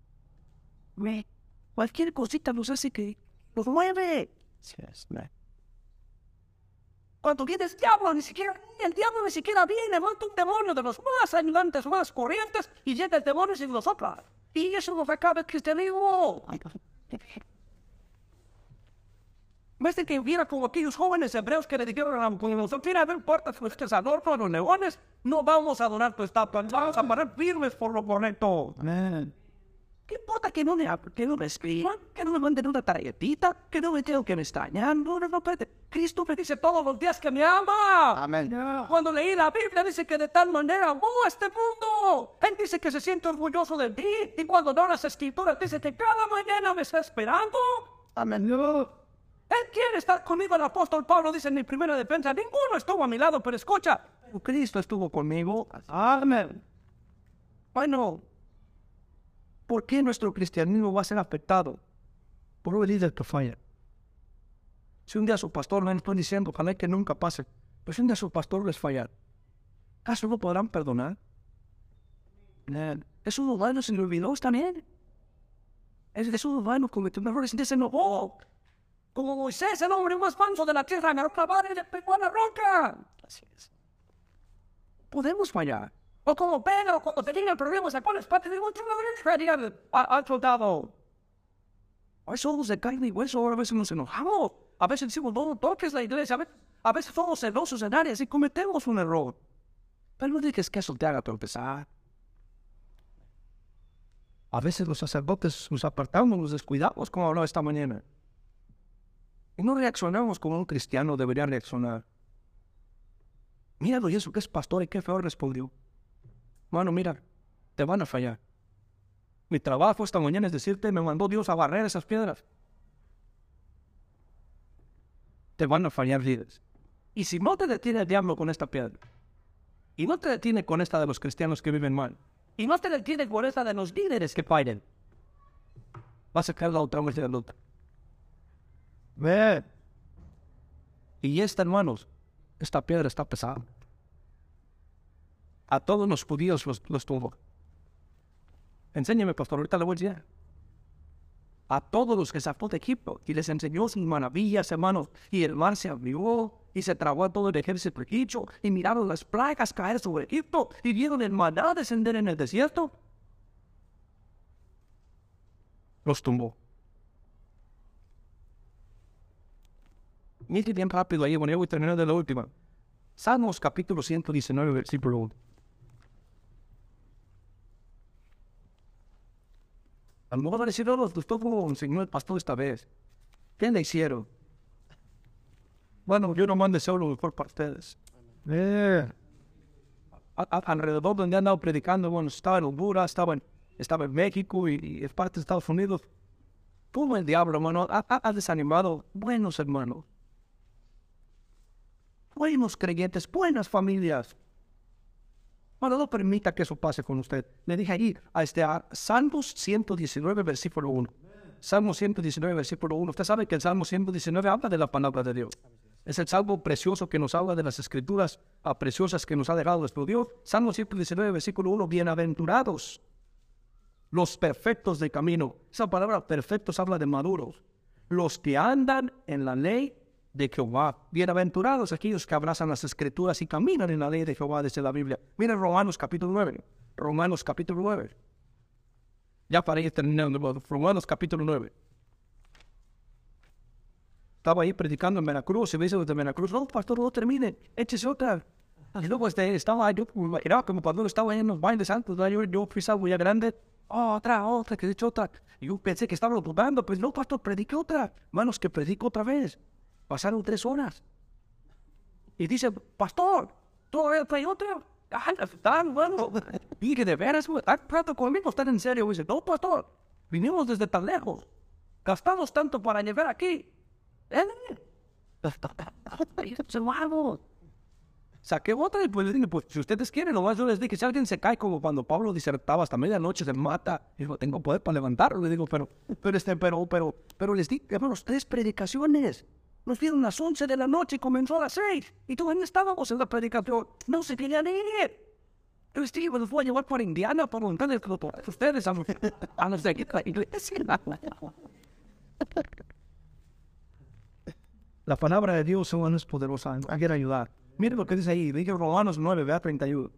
Me Cualquier cosita nos hace que nos mueve. Cuando viene el diablo, ni siquiera el diablo ni siquiera viene, monta un demonio de los más ayudantes, más corrientes, y llega el demonio y los sopla. Y eso nos acaba el cristianismo. ¿Ves que hubiera como aquellos jóvenes hebreos que le dijeron a los mira, no importa si es con los leones, no vamos a adorar tu estatua, vamos a parar firmes por lo correcto. Amén. ¿Qué importa que no me, que no me escriban? Que no me manden una tarjetita? Que no me tengo que me extrañar? No, no, no, Cristo me dice todos los días que me ama. Amén. Cuando leí la Biblia dice que de tal manera amó a este mundo. Él dice que se siente orgulloso de ti. Y cuando no las escrituras dice que cada mañana me está esperando. Amén. Él quiere estar conmigo. El apóstol Pablo dice en mi primera defensa, ninguno estuvo a mi lado, pero escucha, Cristo estuvo conmigo. Amén. Bueno, ¿Por qué nuestro cristianismo va a ser afectado por un líder que falla? Si un día su pastor, no estoy diciendo, ojalá que nunca pase, pero si un día su pastor les falla, ¿acaso no podrán perdonar? Es un humano, se le olvidó también. Es, es un humano cometió un error y se enojó. Como Moisés, el hombre más manso de la tierra, me clavar y le pegó a la roca. Así es. podemos fallar. O como Pedro, cuando tenía problemas, sacó la espada y dijo, al soldado. Hoy somos de carne y hueso, a veces nos enojamos, a veces decimos, no toques la iglesia, a veces, a veces somos celosos en áreas y cometemos un error. Pero no digas que eso te haga tropezar. A veces los sacerdotes nos apartamos, nos descuidamos, como hablaba esta mañana. Y no reaccionamos como un cristiano debería reaccionar. Míralo, eso que es pastor, y qué feo respondió. Bueno, mira, te van a fallar. Mi trabajo esta mañana es decirte, me mandó Dios a barrer esas piedras. Te van a fallar líderes. Y si no te detiene el diablo con esta piedra, y no te detiene con esta de los cristianos que viven mal, y no te detiene con esta de los líderes que fallen, vas a caer la otra vez de la. Ve. Y esta, hermanos, esta piedra está pesada. A todos los judíos los, los tuvo. Enséñame, pastor, ahorita le voy a decir. A todos los que sacó de Egipto y les enseñó sus maravillas, hermanos. Y el mar se abrió y se tragó a todo el ejército egipcio. Y miraron las plagas caer sobre Egipto y vieron el maná descender en el desierto. Los tumbó. Mire bien rápido ahí, bueno, yo voy a terminar de la última. Salmos capítulo 119, versículo 1. A lo mejor van a decir, los como enseñó el pastor esta vez. ¿Qué le hicieron? Bueno, yo no mando solo lo mejor para ustedes. Eh. alrededor donde han andado predicando, bueno, estaba en Honduras, estaba en, estaba en México y, y es parte de Estados Unidos. Todo el diablo, hermano, ha, ha desanimado buenos hermanos. Buenos creyentes, buenas familias. Bueno, no permita que eso pase con usted. Le dije ahí, a este a Salmos 119, versículo 1. Salmo 119, versículo 1. Usted sabe que el Salmo 119 habla de la palabra de Dios. Es el salmo precioso que nos habla de las escrituras a preciosas que nos ha dejado nuestro Dios. Salmo 119, versículo 1. Bienaventurados los perfectos de camino. Esa palabra perfectos habla de maduros. Los que andan en la ley de Jehová. Bienaventurados aquellos que abrazan las escrituras y caminan en la ley de Jehová desde la Biblia. Miren Romanos capítulo 9. Romanos capítulo 9. Ya para ir terminando, Romanos capítulo 9. Estaba ahí predicando en Veracruz y me dice de Veracruz, no, pastor, no termine, échese otra. Y luego este, estaba yo, imaginaba como cuando estaba en los bailes santos, yo, yo fui algo ya grande, otra, otra, que he dicho otra. Y yo pensé que estaba dudando, pues no, pastor, predique otra. Manos, que predico otra vez. Pasaron tres horas. Y dice, pastor, ¿todavía hay otra? Ah, bueno. Y que de veras, ¿están conmigo? ¿Están en serio? Y dice, no, pastor, vinimos desde tan lejos. Gastamos tanto para llegar aquí. ¿Eh? Saqué otra y pues pues si ustedes quieren, nomás yo les dije, si alguien se cae como cuando Pablo disertaba hasta medianoche, se mata, digo, tengo poder para levantarlo, le digo, pero, pero, este, pero, pero, pero les di, hermanos, tres predicaciones. Nos dieron las 11 de la noche y comenzó a las 6. Y todavía estábamos en la predicación. No se querían ir. Entonces dije, los voy a llevar por Indiana para montarles a ustedes a, a los la iglesia. La palabra de Dios es poderosa. Hay que ayudar. Miren lo que dice ahí. Dice Romanos 9, vea 31.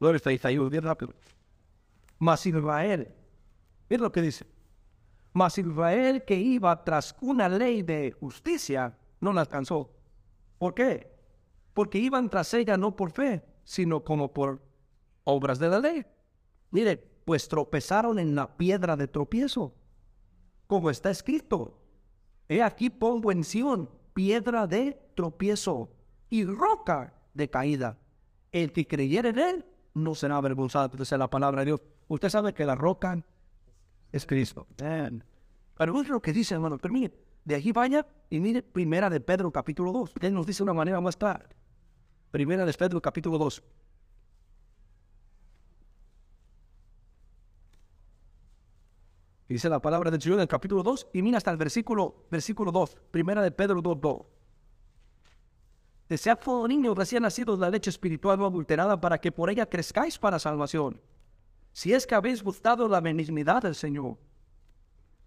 9, 31, bien rápido. Mas Israel. Miren lo que dice. Mas Israel que iba tras una ley de justicia no la alcanzó. ¿Por qué? Porque iban tras ella no por fe, sino como por obras de la ley. Mire, pues tropezaron en la piedra de tropiezo, como está escrito. He aquí pongo en Sion piedra de tropiezo y roca de caída. El que creyere en él no será avergonzado. Entonces la palabra de Dios. Usted sabe que la roca es Cristo. Pero es lo que dice, hermano. Pero mire, de aquí vaya y mire Primera de Pedro, capítulo 2. Él nos dice de una manera más clara. Primera de Pedro, capítulo 2. Dice la palabra del Señor en el capítulo 2 y mira hasta el versículo, versículo 2. Primera de Pedro 2, 2. Desead todo niño recién nacido la leche espiritual no adulterada para que por ella crezcáis para salvación. Si es que habéis gustado la benignidad del Señor,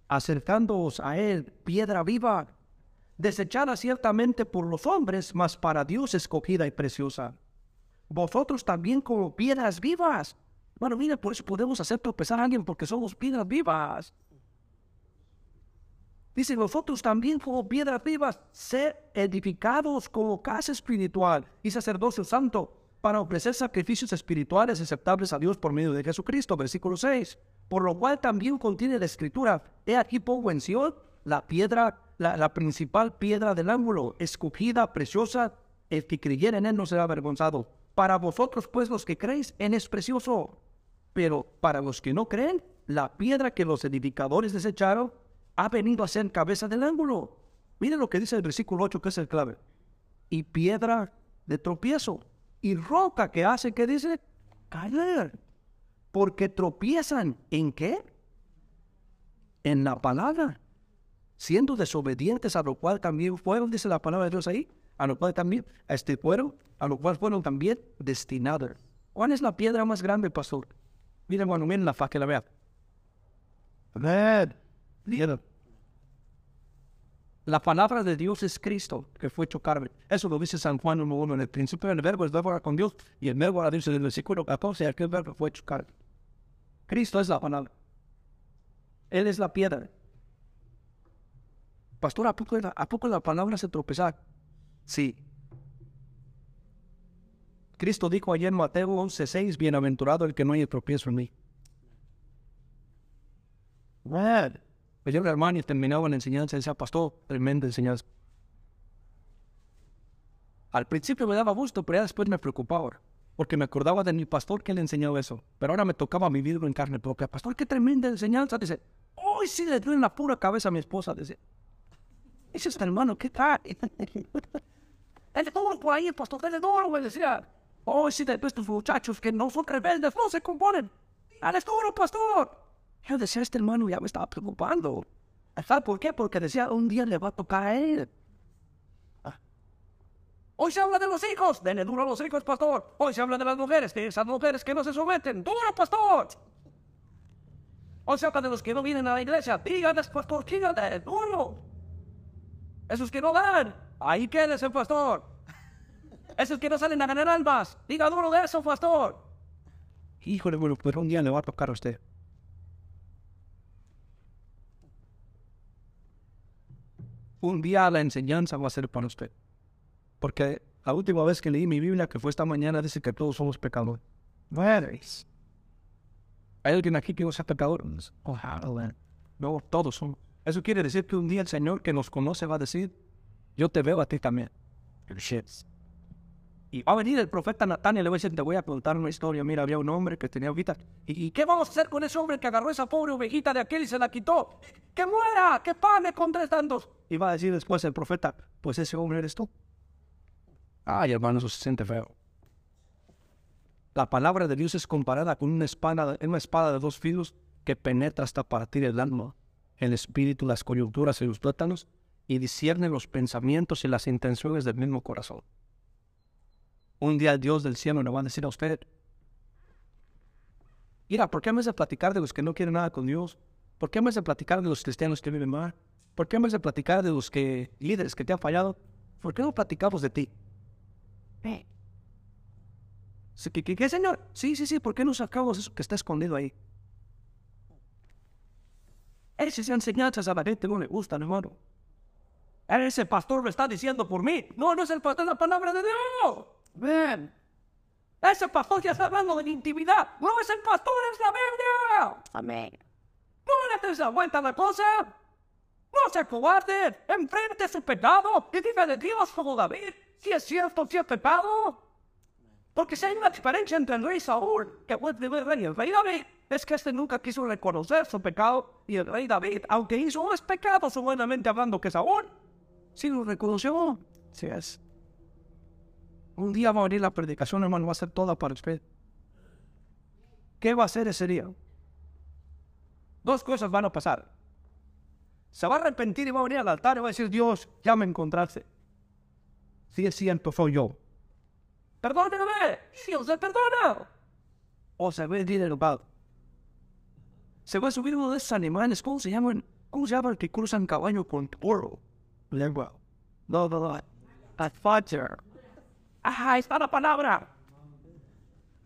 acercándoos a Él, piedra viva, desechada ciertamente por los hombres, mas para Dios escogida y preciosa. vosotros también como piedras vivas. Bueno, mira, por eso podemos hacer tropezar a alguien porque somos piedras vivas. Dice, vosotros también como piedras vivas, ser edificados como casa espiritual y sacerdocio santo para ofrecer sacrificios espirituales aceptables a Dios por medio de Jesucristo. Versículo 6. Por lo cual también contiene la escritura, he aquí pongo en Sion la piedra, la, principal piedra del ángulo, escogida, preciosa, el que creyera en él no será avergonzado. Para vosotros, pues, los que creéis, él es precioso. Pero para los que no creen, la piedra que los edificadores desecharon ha venido a ser cabeza del ángulo. Miren lo que dice el versículo 8, que es el clave. Y piedra de tropiezo. Y roca que hace, que dice, caer. Porque tropiezan en qué? En la palabra. Siendo desobedientes a lo cual también fueron, dice la palabra de Dios ahí, a lo cual también este, fueron, a lo cual fueron también destinados. ¿Cuál es la piedra más grande, pastor? Miren, bueno, miren la fa que la vean. Miren. La palabra de Dios es Cristo, que fue hecho carne. Eso lo dice San Juan 1.1. En el principio el verbo es verbo con Dios, y el verbo ahora dice en el versículo 14, aquel verbo fue hecho carne. Cristo es la palabra. Él es la piedra. Pastor, ¿a poco, la, ¿a poco la palabra se tropezar? Sí. Cristo dijo ayer en Mateo 11:6, bienaventurado el que no haya tropiezo en mí. Ayer el hermano terminaba la enseñanza y decía, pastor, tremenda enseñanza. Al principio me daba gusto, pero ya después me preocupaba, porque me acordaba de mi pastor que le enseñó eso. Pero ahora me tocaba vivirlo en carne propia. Pastor, qué tremenda enseñanza. Dice, hoy sí le duele la pura cabeza a mi esposa. Dice, el hermano, ¿qué tal? Es duro ahí, el pastor, es duro, me decía. Hoy sí, de estos muchachos que no son rebeldes, no se componen. Es duro, pastor. Yo decía, este hermano ya me estaba preocupando. ¿Sabes por qué? Porque decía, un día le va a tocar a él. Ah. Hoy se habla de los hijos. Denle duro a los hijos, pastor. Hoy se habla de las mujeres, de esas mujeres que no se someten. Duro, pastor. Hoy se habla de los que no vienen a la iglesia. Díganles, pastor, díganles, duro. Esos que no dan. Ahí quédese, pastor. Esos que no salen a ganar almas. Diga duro de eso, pastor. Híjole, bueno, pues un día le va a tocar a usted. Un día la enseñanza va a ser para usted. Porque la última vez que leí mi Biblia, que fue esta mañana, dice que todos somos pecadores. ¿Hay alguien aquí que no sea pecador? No, todos somos. Eso quiere decir que un día el Señor que nos conoce va a decir, yo te veo a ti también. Y va a venir el profeta Natán y le va a decir, te voy a contar una historia. Mira, había un hombre que tenía ovejitas. ¿Y, qué vamos a hacer con ese hombre que agarró esa pobre ovejita de aquel y se la quitó? ¡Que muera! ¡Que pague con tres tantos! Y va a decir después el profeta, pues ese hombre eres tú. Ay, hermano, eso se siente feo. La palabra de Dios es comparada con una espada, una espada de dos filos que penetra hasta partir el alma, el espíritu, las coyunturas y los plátanos y discierne los pensamientos y las intenciones del mismo corazón. Un día el Dios del cielo le va a decir a usted, mira, ¿por qué me hace platicar de los que no quieren nada con Dios? ¿Por qué me hace platicar de los cristianos que viven mal? ¿Por qué me hace platicar de los que líderes que te han fallado? ¿Por qué no platicamos de ti? ¿Qué, qué, qué señor? Sí, sí, sí, ¿por qué no sacamos eso que está escondido ahí? Esas enseñanzas a la gente no le gustan, hermano. Ese pastor lo está diciendo por mí. No, no es el pastor, de la palabra de Dios. Ven. Ese pastor ya está hablando de intimidad. No es el pastor, es la Biblia. Amén. No le des la vuelta a la cosa. No se cobarde. Enfrente su pecado y diga de Dios como David. Si es cierto, si es pecado. Porque si hay una diferencia entre el rey Saúl, que fue el rey, y el rey David, es que este nunca quiso reconocer su pecado. Y el rey David, aunque hizo más pecados humanamente hablando que Saúl, sí lo reconoció. Sí es. Un día va a venir la predicación, hermano, va a ser toda para usted. ¿Qué va a hacer ese día? Dos cosas van a pasar. Se va a arrepentir y va a venir al altar y va a decir, Dios, ya me encontraste. Si es cierto, soy yo. Perdóname, Dios perdona. O se va a ir enojado. Se va a subir uno de esos animales, ¿cómo se llaman? ¿Cómo se llaman que cruzan caballo con toro? Lengua. No, no, no. A fighter. ¡Ah, está la palabra!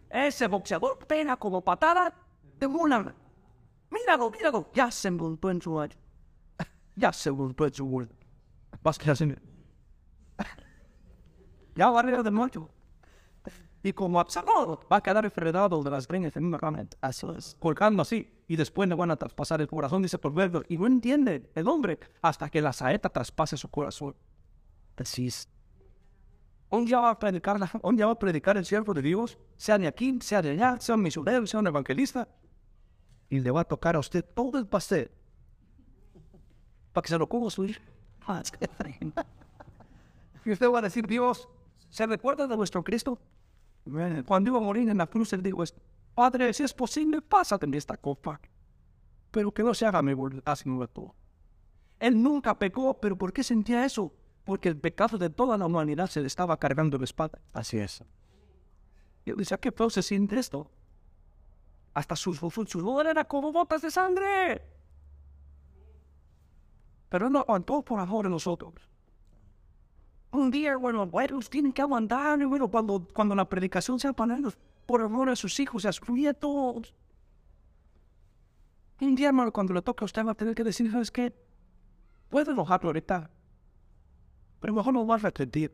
ese boxeador pega como patada de una. Míralo, míralo. Ya se montó en su año. Ya se montó en su vuelo. Vas a hacer. Ya va a de mucho. Y como Absalón va a quedar enredado de las greñas en una cama. Así es. Colgando así. Y después le van a traspasar el corazón, dice por verlo. Y no entiende el hombre hasta que la saeta traspase su corazón. Así es. Un día va a predicar, un día va a predicar el siervo de Dios, sea de aquí, sea de allá, sea un misionero, sea un evangelista. Y le va a tocar a usted todo el pastel. Para que se lo coma su hijo. Y usted va a decir, Dios, ¿se recuerda de nuestro Cristo? Cuando iba a morir en la cruz, él dijo, Padre, si es posible, pásate de esta copa. Pero que no se haga mi voluntad sino todo. Él nunca pecó, pero ¿por qué sentía eso? Porque el pecado de toda la humanidad se le estaba cargando la espada. Así es. Y él decía, ¿qué feo se siente esto? Hasta su, su, sudor era como botas de sangre. Pero no aguantó por amor de nosotros un día, bueno, abuelos tienen que aguantar, y bueno, cuando, cuando la predicación sea para ellos, por amor a sus hijos, a sus nietos. Un día, hermano, cuando le toca a usted va a tener que decir, ¿sabes qué? Puedo enojarlo ahorita, pero mejor no va a arrepentir.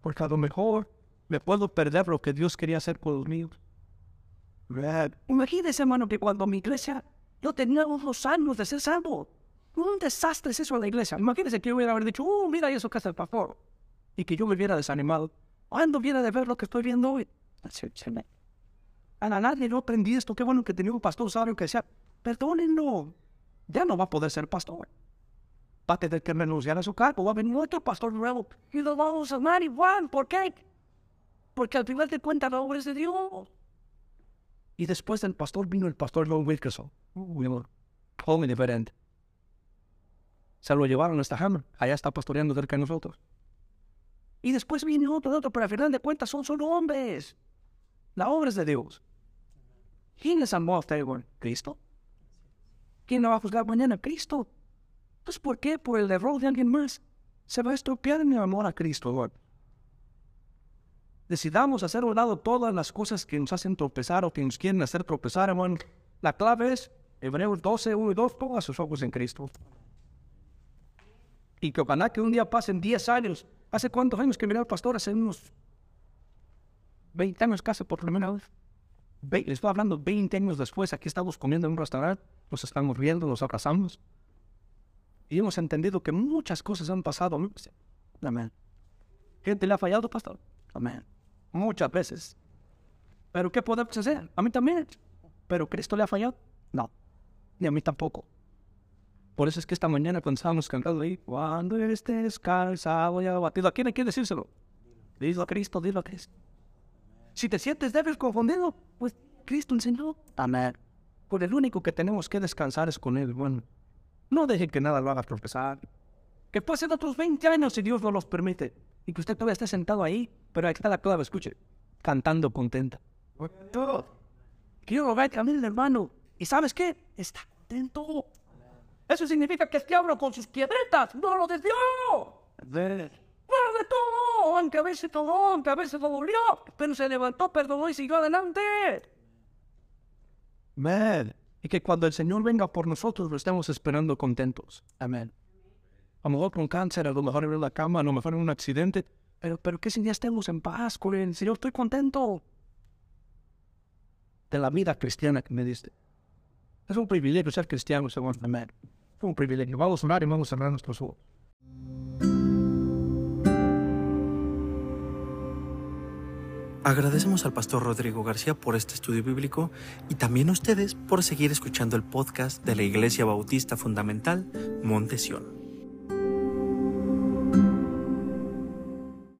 Porque a lo mejor me puedo perder lo que Dios quería hacer con los míos. Imagínese, hermano, que cuando mi iglesia, yo tenía unos años de ser salvo. Un desastre es eso en la iglesia. Imagínense que yo hubiera dicho, oh, mira eso que hace el pastor. Y que yo me hubiera desanimado. ¿Cuándo viene de ver lo que estoy viendo hoy? A nadie no aprendí esto. Qué bueno que tenía un pastor sabio que decía, perdónenlo. Ya no va a poder ser pastor. Va a tener que renunciar a su cargo. Va a venir otro pastor nuevo. Y lo vamos a amar igual. ¿Por qué? Porque al final de cuentas la obra es de Dios. Y después del pastor vino el pastor John Wilkerson. Muy joven diferente. Se lo llevaron a esta Hammer. Allá está pastoreando cerca de nosotros. Y después viene otro, otro, pero al final de cuentas son solo hombres. La obra es de Dios. ¿Quién es amó a ¿Cristo? ¿Quién lo va a juzgar mañana? Cristo. Pues ¿por qué? Por el error de alguien más. Se va a estropear mi amor a Cristo, Lord. Decidamos hacer a un lado todas las cosas que nos hacen tropezar o que nos quieren hacer tropezar, hermano. La clave es Hebreos 12, 1 y 2, ponga sus ojos en Cristo y que ojalá que un día pasen 10 años. ¿Hace cuántos años que miré al pastor? Hace unos 20 años casi por primera vez. Le estoy hablando 20 años después. Aquí estamos comiendo en un restaurante, nos estamos riendo, nos abrazamos. Y hemos entendido que muchas cosas han pasado. Amén. ¿Gente le ha fallado, pastor? Amén. Muchas veces. Pero ¿qué podemos hacer? A mí también. ¿Pero Cristo le ha fallado? No. Ni a mí tampoco. Por eso es que esta mañana cuando estábamos cantando ahí, cuando estés cansado y abatido, ¿a quién hay que decírselo? Dilo a Cristo, dilo a Cristo. Si te sientes débil, confundido, pues Cristo enseñó. Amén. Por el único que tenemos que descansar es con Él. Bueno, no deje que nada lo haga tropezar. Que pasen otros 20 años si Dios no los permite. Y que usted todavía esté sentado ahí, pero ahí está la clave, escuche, cantando contenta. Quiero ver también, hermano. ¿Y sabes qué? Está contento. Eso significa que este abro con sus piedretas no lo desvió. De... Bueno, de todo, aunque a veces todo, aunque a veces lo dolió, pero se levantó, perdonó y siguió adelante. Amén. Y que cuando el Señor venga por nosotros lo estemos esperando contentos. Amén. A lo mejor con cáncer, a lo mejor en la cama, a lo mejor en un accidente. Pero, pero que si ya estemos en paz con el Señor, estoy contento de la vida cristiana que me diste. Es un privilegio ser cristiano, según Amén un privilegio. Vamos a orar y vamos a cerrar nuestros ojos. Agradecemos al pastor Rodrigo García por este estudio bíblico y también a ustedes por seguir escuchando el podcast de la Iglesia Bautista Fundamental Montesión.